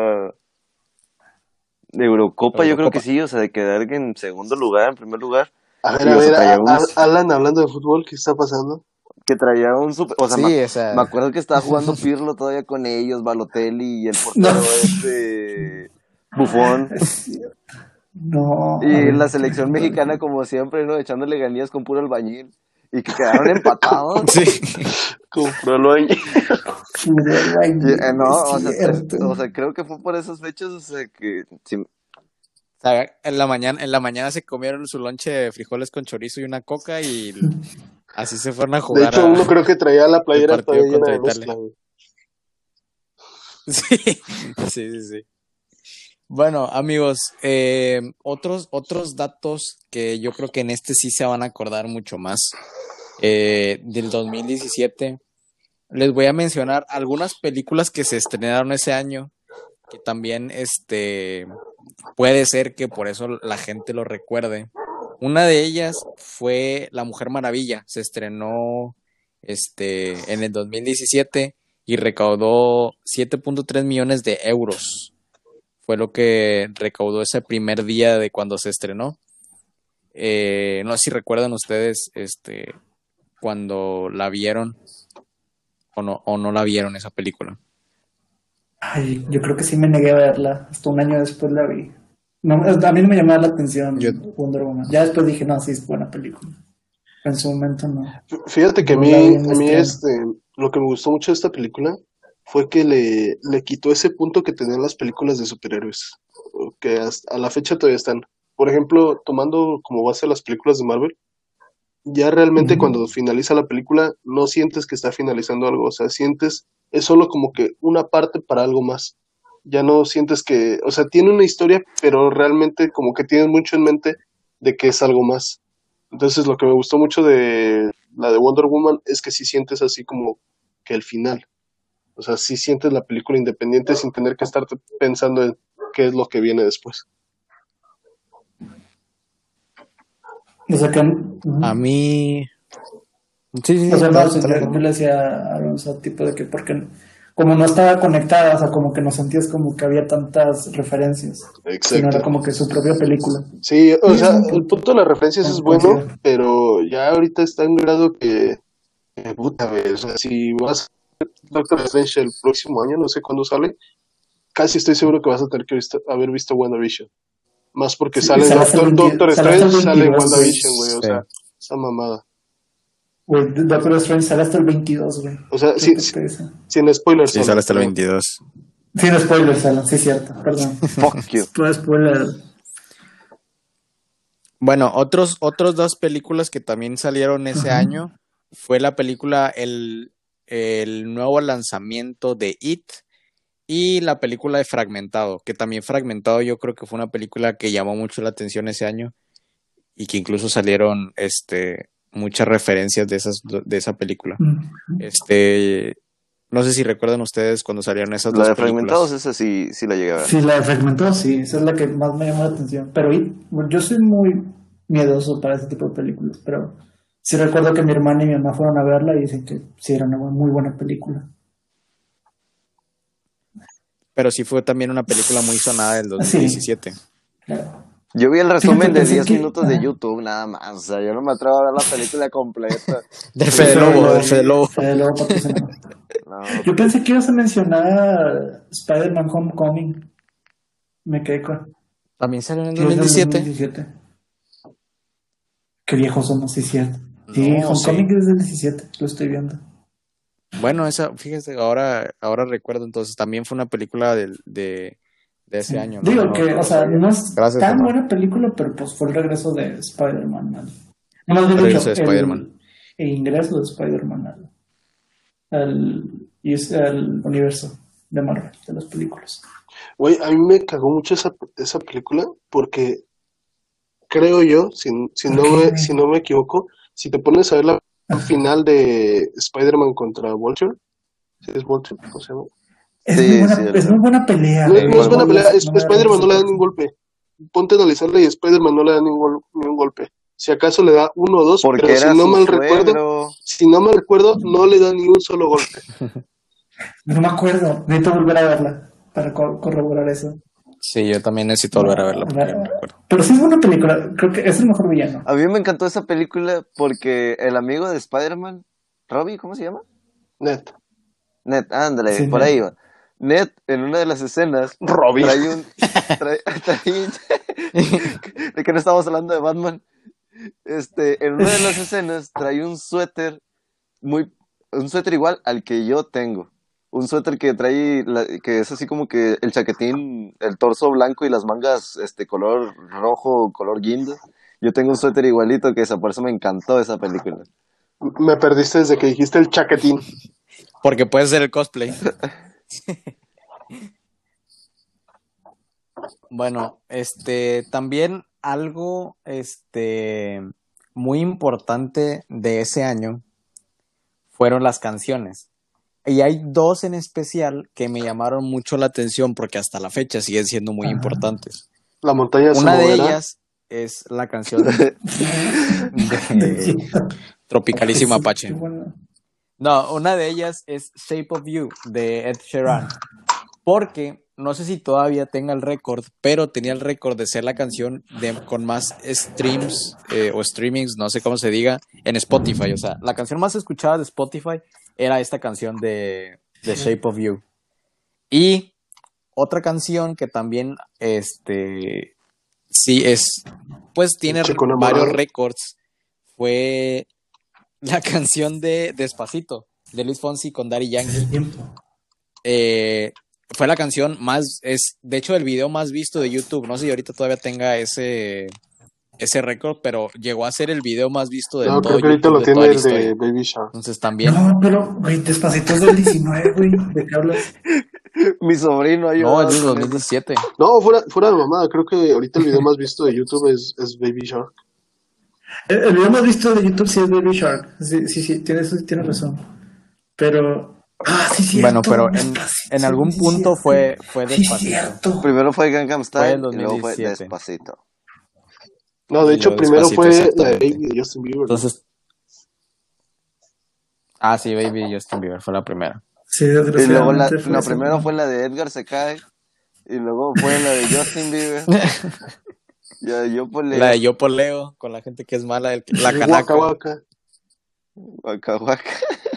de Eurocopa, yo creo que sí, o sea, de quedar en segundo lugar, en primer lugar, A ver, a a- Alan, hablando de fútbol, ¿qué está pasando? que traía un super, o sea, Sí, me, o sea, me acuerdo que estaba jugando [laughs] Pirlo todavía con ellos, Balotelli y el portero No. este, Bufón. [laughs] No. Y la selección mexicana, como siempre, ¿no? Echándole ganías con puro albañil. Y que quedaron [laughs] empatados. sí. El Ay, Y, eh, no, o sea, cierto. o sea, creo que fue por esas fechas, o sea, que sí, O sea, en la mañana, en la mañana se comieron su lonche de frijoles con chorizo y una coca y así se fueron a De jugar. hecho, a- uno creo que traía la playera todavía llena de mezcla. [laughs] Sí, sí, sí, sí. Bueno, amigos, eh, otros, otros datos que yo creo que en este sí se van a acordar mucho más eh, del 2017. Les voy a mencionar algunas películas que se estrenaron ese año, que también este, puede ser que por eso la gente lo recuerde. Una de ellas fue La Mujer Maravilla, se estrenó este, en el 2017 y recaudó 7.3 millones de euros. Fue lo que recaudó ese primer día de cuando se estrenó. Eh, no sé si recuerdan ustedes este, cuando la vieron o no, o no la vieron esa película. Ay, yo creo que sí me negué a verla. Hasta un año después la vi. No, a mí no me llamaba la atención Yo- Wonder Woman. Ya después dije, no, sí es buena película. En su momento no. Fíjate que a mí, a mí este este, lo que me gustó mucho de esta película fue que le, le quitó ese punto que tenían las películas de superhéroes, que hasta a la fecha todavía están. Por ejemplo, tomando como base las películas de Marvel, ya realmente cuando finaliza la película no sientes que está finalizando algo, o sea, sientes, es solo como que una parte para algo más. Ya no sientes que, o sea, tiene una historia, pero realmente como que tienes mucho en mente de que es algo más. Entonces lo que me gustó mucho de la de Wonder Woman es que sí sientes así como que el final. O sea, sí sientes la película independiente sin tener que estar pensando en qué es lo que viene después. O sea que. A mí... Sí, sí, O sea, no, dale, o sea, dale. yo, yo le decía a o sea, tipo de que porque como no estaba conectada, o sea, como que no sentías como que había tantas referencias. Sino era como que su propia película. Sí, o Sí, sea, el punto de las referencias es bueno, Considero. pero ya ahorita está en grado que, que puta, güey, o sea, si vas Doctor Strange el próximo año, no sé cuándo sale, casi estoy seguro que vas a tener que visto- haber visto WandaVision. Más porque Sí, sale sale Doctor, el 20 Doctor Strange, sale 22, WandaVision, güey, o sea, esa mamada. Güey, Doctor Strange sale hasta el 22, güey. O sea, sí, sí, sin spoilers. Sí, sale hasta el 22. Sin spoilers, Alan, sí, cierto, perdón. [laughs] Fuck you. Todo spoiler. Bueno, otros, otros dos películas que también salieron ese Ajá. año fue la película el, el nuevo lanzamiento de It y la película de Fragmentado, que también Fragmentado yo creo que fue una película que llamó mucho la atención ese año y que incluso salieron este muchas referencias de esas de esa película. Este no sé si recuerdan ustedes cuando salieron esas La dos de películas. Fragmentados, esa sí, sí la llegué a ver. Sí, la de Fragmentado, sí, esa es la que más me llamó la atención. Pero yo soy muy miedoso para ese tipo de películas, pero sí recuerdo que mi hermana y mi mamá fueron a verla y dicen que sí era una muy buena película. Pero sí fue también una película muy sonada del 2017. Claro. Yo vi el resumen de pensé 10 que- minutos de. YouTube, nada más. O sea, yo no me atrevo a ver la película completa. [laughs] Del Fede Lobo, del Fede Lobo. Fede Lobo. No, Yo pensé que ibas a mencionar Spider-Man Homecoming. Me quedé con. También salió en el que es del 2017. 2017. Qué viejos somos, sí, es cierto. Sí, No, Homecoming sí. es del 17, lo estoy viendo. Bueno, esa, fíjese, ahora, ahora recuerdo entonces, también fue una película del- de, de ese Sí. año. ¿no? Digo No, que, no o sea, no es Gracias, tan buena película, pero pues fue el regreso de Spider-Man. al- No, más bien Regreso de Spider-Man. El, el ingreso de Spider-Man al, al, al universo de Marvel, de las películas. Güey, a mí me cagó mucho esa, esa película porque creo yo, si, si, no me, si no me equivoco, si te pones a ver la final de Spider-Man contra Vulture, ¿sí es Vulture? ¿Cómo se llama? Es, Sí, muy, buena, sí, es muy buena pelea. No, no es buena pelea, es- Spider-Man no le da ningún golpe. Ponte a analizarla y Spider-Man no le da ningún, ningún golpe. Si acaso le da uno o dos, porque pero si no mal recuerdo, si no mal recuerdo, no le da ni un solo golpe. [laughs] No me acuerdo, necesito volver a verla para co- corroborar eso. Sí, yo también necesito volver a verla porque no. Pero sí es buena película, creo que es el mejor villano. A mí me encantó esa película porque el amigo de Spider-Man, Robbie, ¿cómo se llama? Net. Ned, ándale, Sí, por Ned. ahí va. Ned, en una de las escenas, Robbie. trae un... [laughs] Trae, trae- [laughs] de que no estamos hablando de Batman. Este, en una de las escenas trae un suéter muy... Un suéter igual al que yo tengo. Un suéter que trae, la- que es así como que el chaquetín, el torso blanco y las mangas, este, color rojo, color guinda. Yo tengo un suéter igualito que esa, por eso me encantó esa película. Me perdiste desde que dijiste el chaquetín. Porque puede ser el cosplay. [laughs] bueno, este, también algo, este, muy importante de ese año fueron las canciones. Y hay dos en especial que me llamaron mucho la atención porque hasta la fecha siguen siendo muy Ajá. importantes. La montaña Una de ellas es la canción de [laughs] Tropicalísima Sí, Apache. No, una de ellas es Shape of You de Ed Sheeran. Porque no sé si todavía tenga el récord, pero tenía el récord de ser la canción de, con más streams eh, o streamings, no sé cómo se diga, en Spotify. O sea, la canción más escuchada de Spotify era esta canción de, de Shape of You. Y otra canción que también, este, sí es, pues tiene varios récords, fue la [laughs] canción de Despacito, de Luis Fonsi con Daddy Yankee. Eh, fue la canción más, es de hecho el video más visto de YouTube. No sé si ahorita todavía tenga ese, ese récord, pero llegó a ser el video más visto de No, todo creo que ahorita lo tiene el historia. de Baby Shark. Entonces también. No, pero, güey, despacito es del 19, güey. ¿De qué hablas? [laughs] Mi sobrino ahí. No, es del 2017. No, fuera, fuera de mamada, creo que ahorita el video más visto de YouTube es, es Baby Shark. El, el video más visto de YouTube sí es Baby Shark. Sí, sí, sí, tienes, tienes razón. Pero. Ah, sí, cierto. Bueno, pero en, en algún sí, punto fue, fue Sí, despacito. cierto. Primero fue Gangnam Fue Style y luego fue 2017. Despacito. No, de hecho, primero Despacito, fue la de. Baby de Justin Bieber. Entonces. Ah, sí, Baby Justin Bieber fue la primera. Sí, Y luego la, fue la primero fue la de Edgar se cae. Y luego fue la de Justin Bieber. [laughs] Ya, yo por La de Yo Poleo, con la gente que es mala, el, la canaca. Waka Waka. Waka Waka.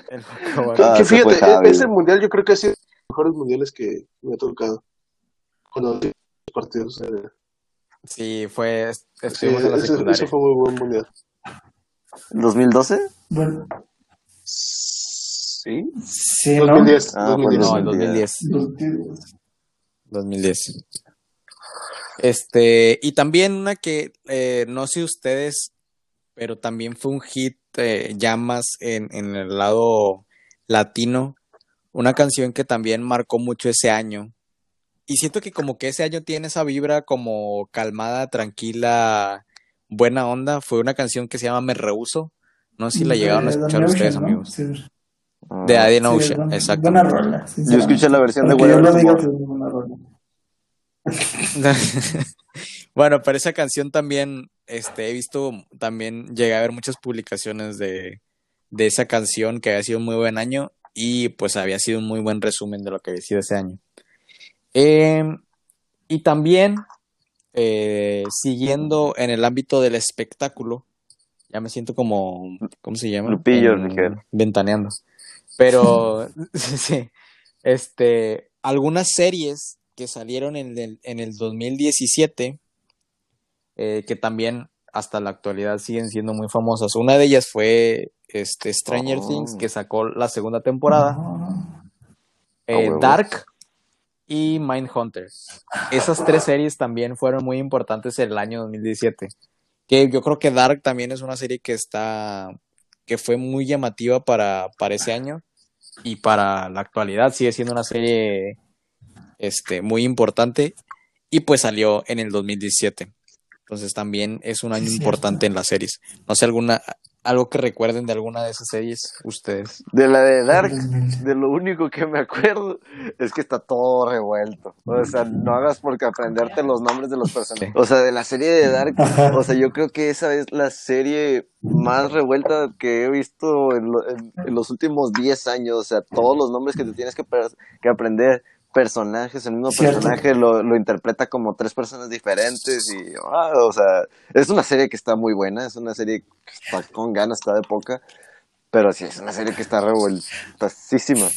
El Waka Waka. Ah, que fue fíjate, e- ese mundial yo creo que ha sido de los mejores mundiales que me ha tocado. Cuando los partidos. eh, Sí, fue. sí, Estuvimos en la ese, secundaria. ese fue muy buen mundial. ¿2012? Bueno, Sí. sí, ¿no? 2010. Ah, pues 2010. No, el 2010. 2010. 2010. Este, y también una que eh, no sé ustedes, pero también fue un hit eh, ya más en, en el lado latino. Una canción que también marcó mucho ese año. Y siento que como que ese año tiene esa vibra como calmada, tranquila, buena onda. Fue una canción que se llama Me Rehuso. No sé si la llegaron a De escuchar ustedes, Ocean, ¿no? amigos. Sí. De Adin Sí, Ocean, buena- exacto. Buena rola. Yo escuché la versión de Aunque yo Whatever. [laughs] Bueno, pero esa canción también, este, he visto, también llegué a ver muchas publicaciones de, de esa canción que había sido un muy buen año y pues había sido un muy buen resumen de lo que había sido ese año. Eh, y también, eh, siguiendo en el ámbito del espectáculo, ya me siento como, ¿cómo se llama? Lupillo, En- ligero. Ventaneando. Pero, [laughs] [laughs] sí, este, algunas series que salieron en el, en el 2017, eh, que también hasta la actualidad siguen siendo muy famosas. Una de ellas fue este, Stranger Oh. Things, que sacó la segunda temporada. No, Eh, huevo. Dark y Mindhunter. Esas tres series también fueron muy importantes en el año 2017. Que yo creo que Dark también es una serie que está, que fue muy llamativa para, para ese año y para la actualidad sigue siendo una serie este, muy importante y pues salió en el 2017. Entonces también es un año Sí, importante en las series. No sé alguna, algo que recuerden de alguna de esas series ustedes. De la de Dark, 2000. [laughs] de lo único que me acuerdo es que está todo revuelto. O sea, no hagas porque aprenderte los nombres de los personajes. O sea, de la serie de Dark, o sea, yo creo que esa es la serie más revuelta que he visto en, lo- en- en los últimos 10 años. O sea, todos los nombres que te tienes que, que aprender, personajes, el mismo Cierto. personaje lo, lo interpreta como tres personas diferentes y, ah, o sea, es una serie que está muy buena, es una serie que está con ganas, está de poca. Pero sí, es una serie que está revueltasísima.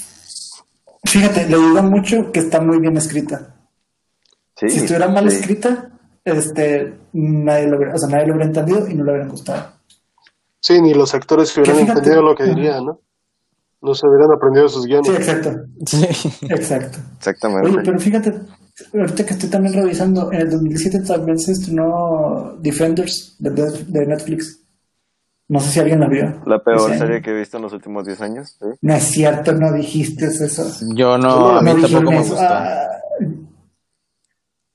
Fíjate, le digo mucho que está muy bien escrita. Sí, si estuviera mal sí. escrita, este, nadie lo, hubiera, o sea, nadie lo hubiera entendido y no le hubieran gustado. Sí, ni los actores que hubieran entendido lo que dirían, ¿no? No se hubieran aprendido sus guiones. Sí, exacto, exacto. Exactamente. Oye, pero fíjate, ahorita que estoy también revisando, en el 2017 también se estrenó Defenders de, de Netflix. No sé si alguien la vio. La peor serie que he visto en los últimos 10 años. ¿sí? No es cierto, no dijiste eso. Yo no, a mí No tampoco me eso. gustó. Ah,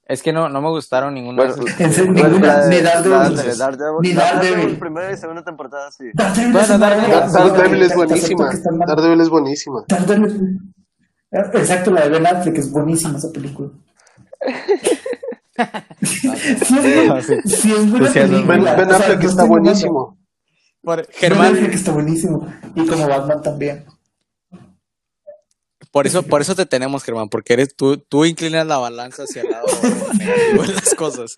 Es que no, no me gustaron ninguna Bueno, de esas. La- ninguna, ni Daredevil. Ni Daredevil. primera y segunda temporada, sí. Daredevil Bueno, es Daredevil- es buenísima. Daredevil es buenísima. Daredevil- Exacto, la de Ben Affleck es buenísima esa película. [laughs] [laughs] sí, es, Sí. sí, es buena es película. Ben, Ben O sea, Affleck está buenísimo. Por- mamando. Ben Affleck Germán, está buenísimo. Y como Batman también. Por eso, por eso te tenemos, Germán, porque eres tú, tú inclinas la balanza hacia el lado en las cosas.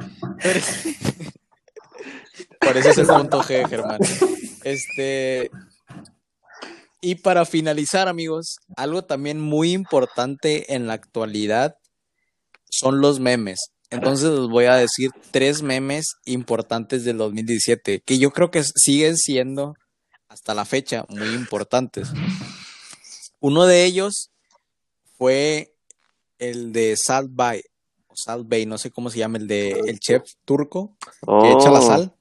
Por eso es el punto G, Germán. Este. Y para finalizar, amigos, algo también muy importante en la actualidad son los memes. Entonces les voy a decir tres memes importantes del 2017, que yo creo que siguen siendo hasta la fecha muy importantes. Uno de ellos fue el de Salt Bay, o Salt Bay, no sé cómo se llama, el de el chef turco que echa la Oh. sal.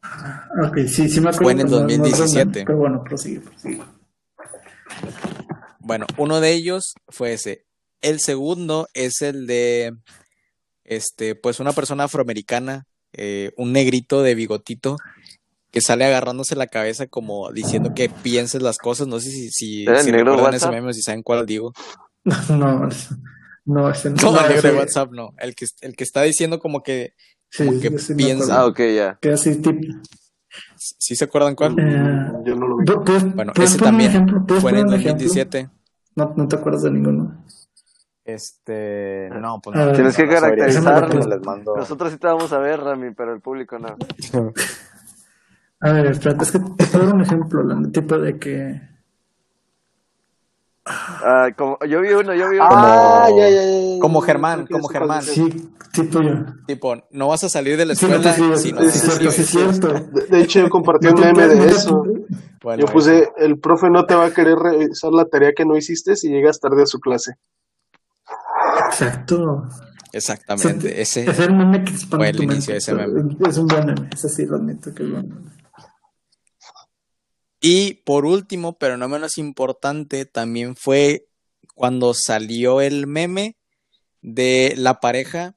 Ok, sí, sí me acuerdo. Fue en el pero no- no 2017. pero bueno, prosigue, prosigue. Bueno, uno de ellos fue ese. El segundo es el de, este, pues una persona afroamericana, eh, un negrito de bigotito, que sale agarrándose la cabeza como diciendo que pienses las cosas. No sé si, si, ¿Era el si recuerdan ese meme o si saben cuál digo. [laughs] No, no, ese No, el negro ese- de WhatsApp no. El que, el que está diciendo como que, Sí, como que sí me piensa. Ah, ok, ya. Que así, tipo. ¿sí se acuerdan cuál? Eh, Yo no lo vi. ¿pu- ¿puedes, Bueno, puedes ese también fue en el poner un ejemplo? 2017. No, no te acuerdas de ninguno. Este, no, pues ver, Tienes que no les mando. Nosotros sí te vamos a ver, Rami, pero el público no. [laughs] A ver, espérate, es que te puedo dar un ejemplo, la- tipo de que... Ah, como, yo vi uno, yo vi uno. Ah, Como- ya, ya, ya, ya, como Germán, como Germán. Sí, tipo yo. Tipo, no vas a salir de la Sí, no escuela te sigues. si no Sí, sí, es sí, es. De, hecho, yo compartí No un meme de no eso. Bueno, Yo puse, el profe no te va a querer revisar la tarea que no hiciste si llegas tarde a su clase. Exacto. exactamente. Ese, Es el meme que fue el tu inicio mente, de ese meme. Es un buen meme, ese sí lo admito que es buen meme. Y por último, pero no menos importante, también fue cuando salió el meme de la pareja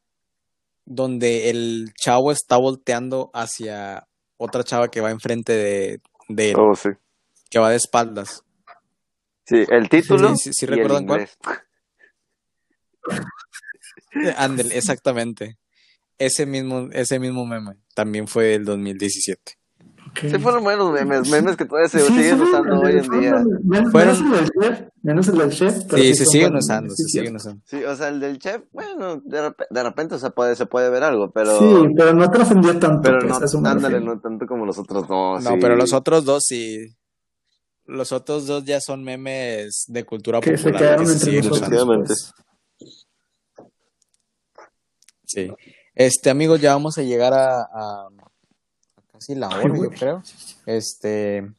donde el chavo está volteando hacia otra chava que va enfrente de, de él, Oh, sí. que va de espaldas. Sí, el título Sí, ¿recuerdan cuál? [laughs] Ándale, exactamente. Ese mismo, ese mismo meme también fue del 2017. Ok. Sí, fueron buenos memes, memes que todavía se Sí, siguen sí, usando hoy en día. Menos, Fueron- menos el del chef, menos el del chef. pero Sí, se son siguen usando, se sí, siguen usando. Sí, o sea, el del chef, bueno, de, rep- de repente se puede, se puede ver algo, pero, Sí, pero no trascendió tanto. pero pues, no, eso ándale, tanto como los otros dos. No, sí. pero los otros dos sí. Los otros dos ya son memes de cultura Que se popular quedaron que se entre usando. Efectivamente. pues. Sí. Este, amigos, ya vamos a llegar a casi la hora, Ay, yo creo. Este,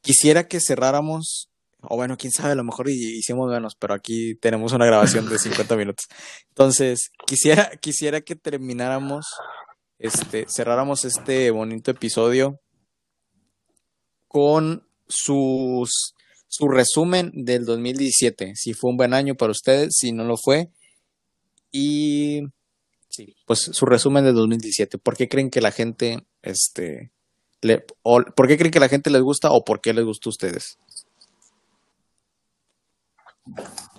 quisiera que cerráramos, o bueno, quién sabe, a lo mejor hicimos menos, pero aquí tenemos una grabación de 50 minutos. Entonces, quisiera, quisiera que termináramos, este, cerráramos este bonito episodio con sus, su resumen del 2017. Si fue un buen año para ustedes, si no lo fue. Y sí, pues su resumen del 2017. ¿Por qué creen que la gente, este, le, o, por qué creen que la gente les gusta o por qué les gustó a ustedes?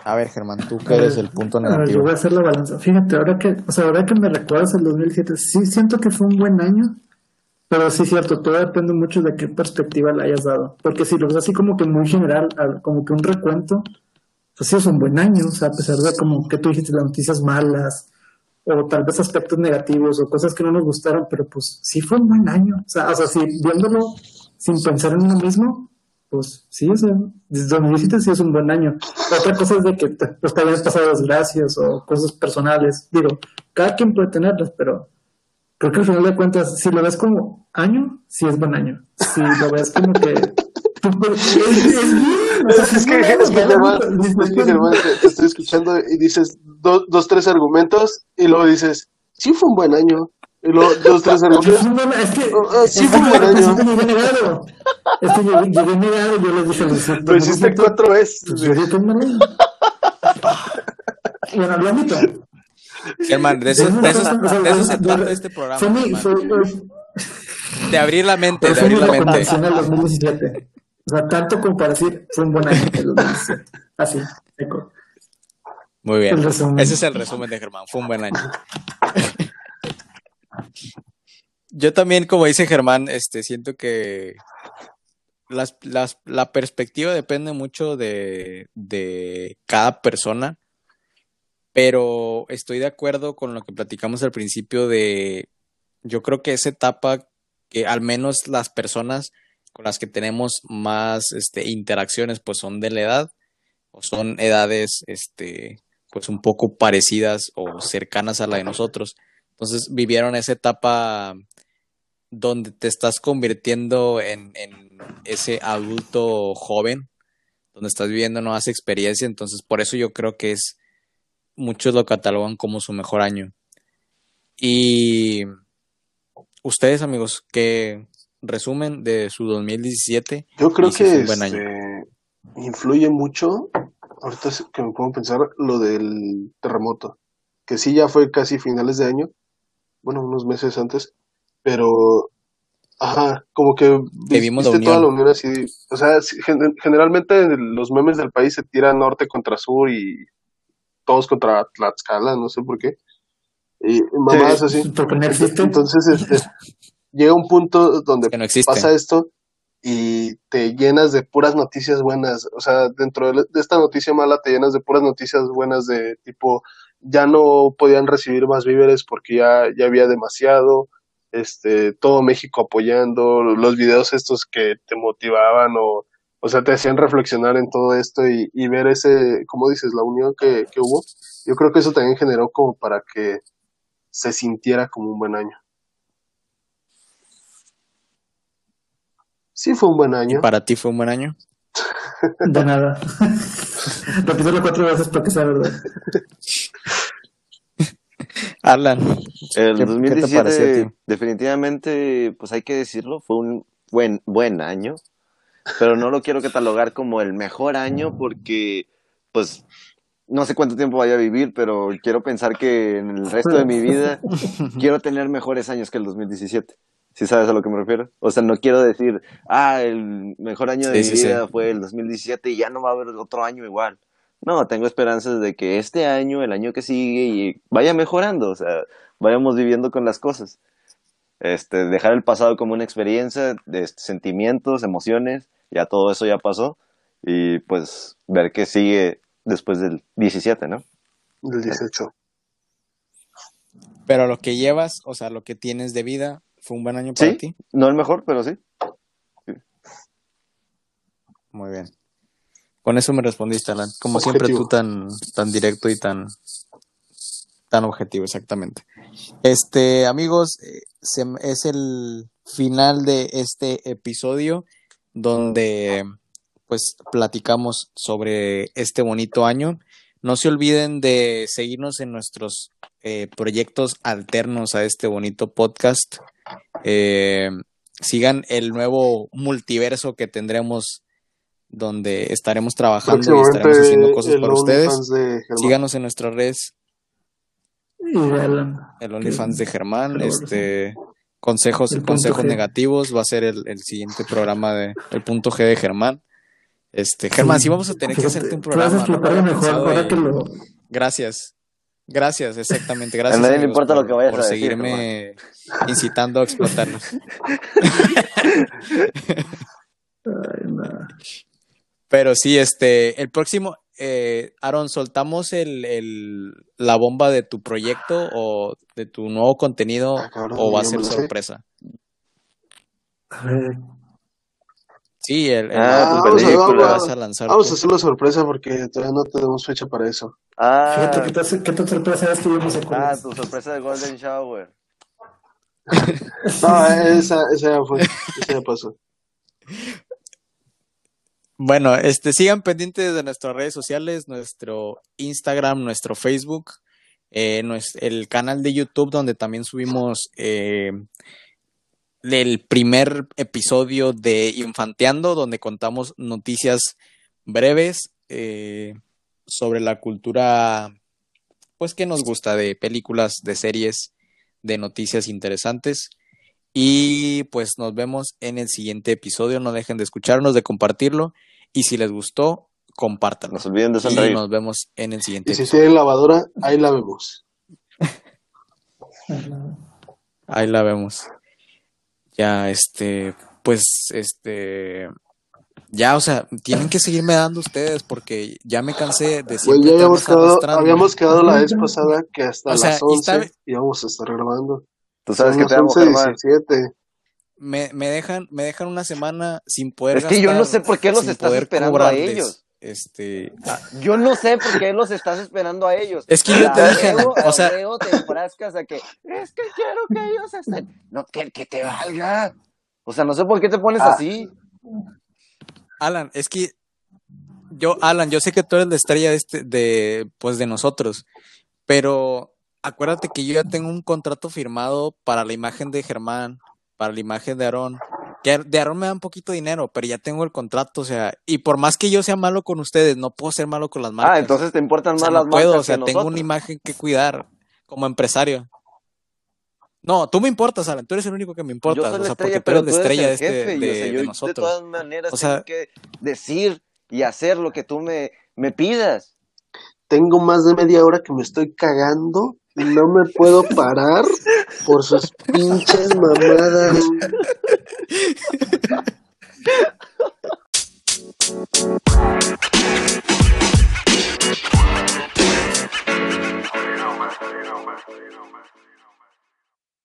A ver, Germán, tú que eres el punto A ver, yo negativo. voy a hacer la balanza. Fíjate, ahora que, o sea, ahora que me recuerdas el 2007, sí siento que fue un buen año, pero sí es cierto, todo depende mucho de qué perspectiva le hayas dado. Porque si lo ves así como que muy general, al- como que un recuento, pues sí es un buen año, o sea, a pesar de como que tú dijiste las noticias malas, o tal vez aspectos negativos, o cosas que no nos gustaron, pero pues sí fue un buen año. O sea, o sea, si viéndolo sin pensar en uno mismo, pues sí, o sea, desde 2017 sí es un buen año. Otra cosa es de que pues, te habían pasado desgracias o cosas personales. Digo, cada quien puede tenerlas, pero creo que al final de cuentas, si lo ves como año, sí es buen año. Si lo ves como que... [laughs] es, es [laughs] Es que, [laughs] es que Germán, lo- es que, Germán, te, estoy escuchando y dices do- dos, tres argumentos y luego dices, sí fue un buen año. Y luego dos, tres [laughs] argumentos. Es que, Ah, sí es fue un buen año. principio llegué negado. Es que llegué, llegué negado, yo les dije, les Lo hiciste cuatro veces. Pues. Bueno, lo admito. Germán, de eso, de eso, de eso se trata este programa. Fue mi, fue, De abrir la mente, de abrir la mente. recomendación al 2017. O sea, tanto como para decir, fue un buen año el 2017. [laughs] Así, seco. Muy bien. Ese es el resumen de Germán. Fue un buen año. [laughs] Yo también, como dice Germán, este, siento que las, las, la perspectiva depende mucho de, de cada persona, pero estoy de acuerdo con lo que platicamos al principio de, yo creo que esa etapa que al menos las personas con las que tenemos más este, interacciones, pues son de la edad, o son edades, este, pues un poco parecidas o cercanas a la de nosotros. Entonces vivieron esa etapa donde te estás convirtiendo en, en ese adulto joven, donde estás viviendo nuevas experiencias. Entonces por eso yo creo que es, muchos lo catalogan como su mejor año. Y ustedes, amigos, ¿qué resumen de su 2017? Yo creo que fue un buen año. este, influye mucho, ahorita que me puedo pensar, lo del terremoto, que sí ya fue casi finales de año, bueno, unos meses antes, pero, ajá, como que Que vimos la viste toda la unión. unión así, o sea, generalmente los memes del país se tiran norte contra sur y todos contra Tlaxcala, no sé por qué, y mamadas así. Entonces, este, llega un punto donde Que no existe. pasa esto y te llenas de puras noticias buenas. O sea, dentro de, de esta noticia mala te llenas de puras noticias buenas de tipo, ya no podían recibir más víveres porque ya, ya había demasiado. Este, todo México apoyando, los videos estos que te motivaban o, o sea, te hacían reflexionar en todo esto y, y ver ese, como dices, la unión que, que hubo. Yo creo que eso también generó como para que se sintiera como un buen año. Sí fue un buen año. ¿Para ti fue un buen año? De nada. [laughs] Repítelo cuatro veces para que sea verdad. Alan, El ¿qué- qué te 2017, pareció a ti? definitivamente, pues hay que decirlo, fue un buen, buen año, pero no lo quiero catalogar como el mejor año porque, pues, no sé cuánto tiempo vaya a vivir, pero quiero pensar que en el resto de mi vida [laughs] quiero tener mejores años que el 2017. ¿Sí sabes a lo que me refiero? O sea, no quiero decir, ah, el mejor año de Sí, mi sí, sí. vida fue el 2017 y ya no va a haber otro año igual. No, tengo esperanzas de que este año, el año que sigue, y vaya mejorando, o sea, vayamos viviendo con las cosas. Este, dejar el pasado como una experiencia de sentimientos, emociones, ya todo eso ya pasó, y pues ver qué sigue después del 17, ¿no? Del 18. Pero lo que llevas, o sea, lo que tienes de vida, ¿fue un buen año para Sí, ti? no el mejor, pero sí. Muy bien. Con eso me respondiste, Alan. Como siempre tú tan, tan directo y tan, tan objetivo, exactamente. Este, amigos, eh, se- es el final de este episodio donde pues platicamos sobre este bonito año. No se olviden de seguirnos en nuestros eh, proyectos alternos a este bonito podcast. Eh, sigan el nuevo multiverso que tendremos donde estaremos trabajando y estaremos haciendo cosas para ustedes. Síganos en nuestras redes, el OnlyFans de Germán, este consejos, consejos G. negativos, va a ser el, el siguiente programa de el punto G de Germán. Este, Germán, sí vamos a tener que hacerte un programa. no mejor ahora que lo. Gracias. Gracias, exactamente. Gracias. A nadie le importa lo por- que vayas por a decir, seguirme incitando a explotarnos. Ay, no. Pero sí, este, el próximo, eh, Aaron, ¿soltamos el, el, la bomba de tu proyecto o de tu nuevo contenido Ah, cabrón, o va a ser lo sorpresa? A ver, Sí, el, el- Ah, tu tu película película. vas a lanzar. Vamos a tú. hacerlo sorpresa porque todavía no tenemos fecha para eso. Ah, Fíjate qué tan, qué sorpresa es que yo no sé cuál ah, es. tu sorpresa de Golden Shower. [laughs] No, esa, esa ya fue. Esa ya pasó. Bueno, este, sigan pendientes de nuestras redes sociales, nuestro Instagram, nuestro Facebook, eh, el canal de YouTube donde también subimos eh, el primer episodio de Infanteando, donde contamos noticias breves eh, sobre la cultura, pues que nos gusta de películas, de series, de noticias interesantes. Y pues nos vemos en el siguiente episodio. No dejen de escucharnos, de compartirlo. Y si les gustó, compártanlo. No olviden de Y nos vemos en el siguiente Y si episodio. tienen lavadora, ahí la vemos. Ahí la vemos. Ya, este, pues, este, ya, o sea, tienen que seguirme dando ustedes porque ya me cansé de Pues siempre ya habíamos quedado, arrastrando. habíamos quedado la vez pasada que hasta O sea, las y 11 está- íbamos a estar grabando. Tú sabes Son que te las amo, 11, Germán. 17. Me, me dejan, me dejan una semana sin poder Es que yo no sé por qué los estás esperando a ellos. Este, Yo no sé por qué los estás esperando a ellos. Es que yo te dije, o sea- te enfrascas a que es que quiero que ellos estén. No, que, que te valga. O sea, no sé por qué te pones Ah. así. Alan, es que yo, Alan, yo sé que tú eres la estrella de este, de, pues de nosotros, pero acuérdate que yo ya tengo un contrato firmado para la imagen de Germán, para la imagen de Aarón, que de Aarón me da un poquito de dinero, pero ya tengo el contrato, o sea, y por más que yo sea malo con ustedes, no puedo ser malo con las marcas. Ah, entonces te importan O sea, más no las puedo, marcas o sea, que tengo nosotros. una imagen que cuidar como empresario. No, tú me importas, Alan, tú eres el único que me importa, o sea, estrella, porque tú eres la estrella de, este, jefe. de, o sea, de yo de nosotros. todas maneras O sea- tengo que decir y hacer lo que tú me, me pidas. Tengo más de media hora que me estoy cagando no me puedo parar por sus pinches mamadas.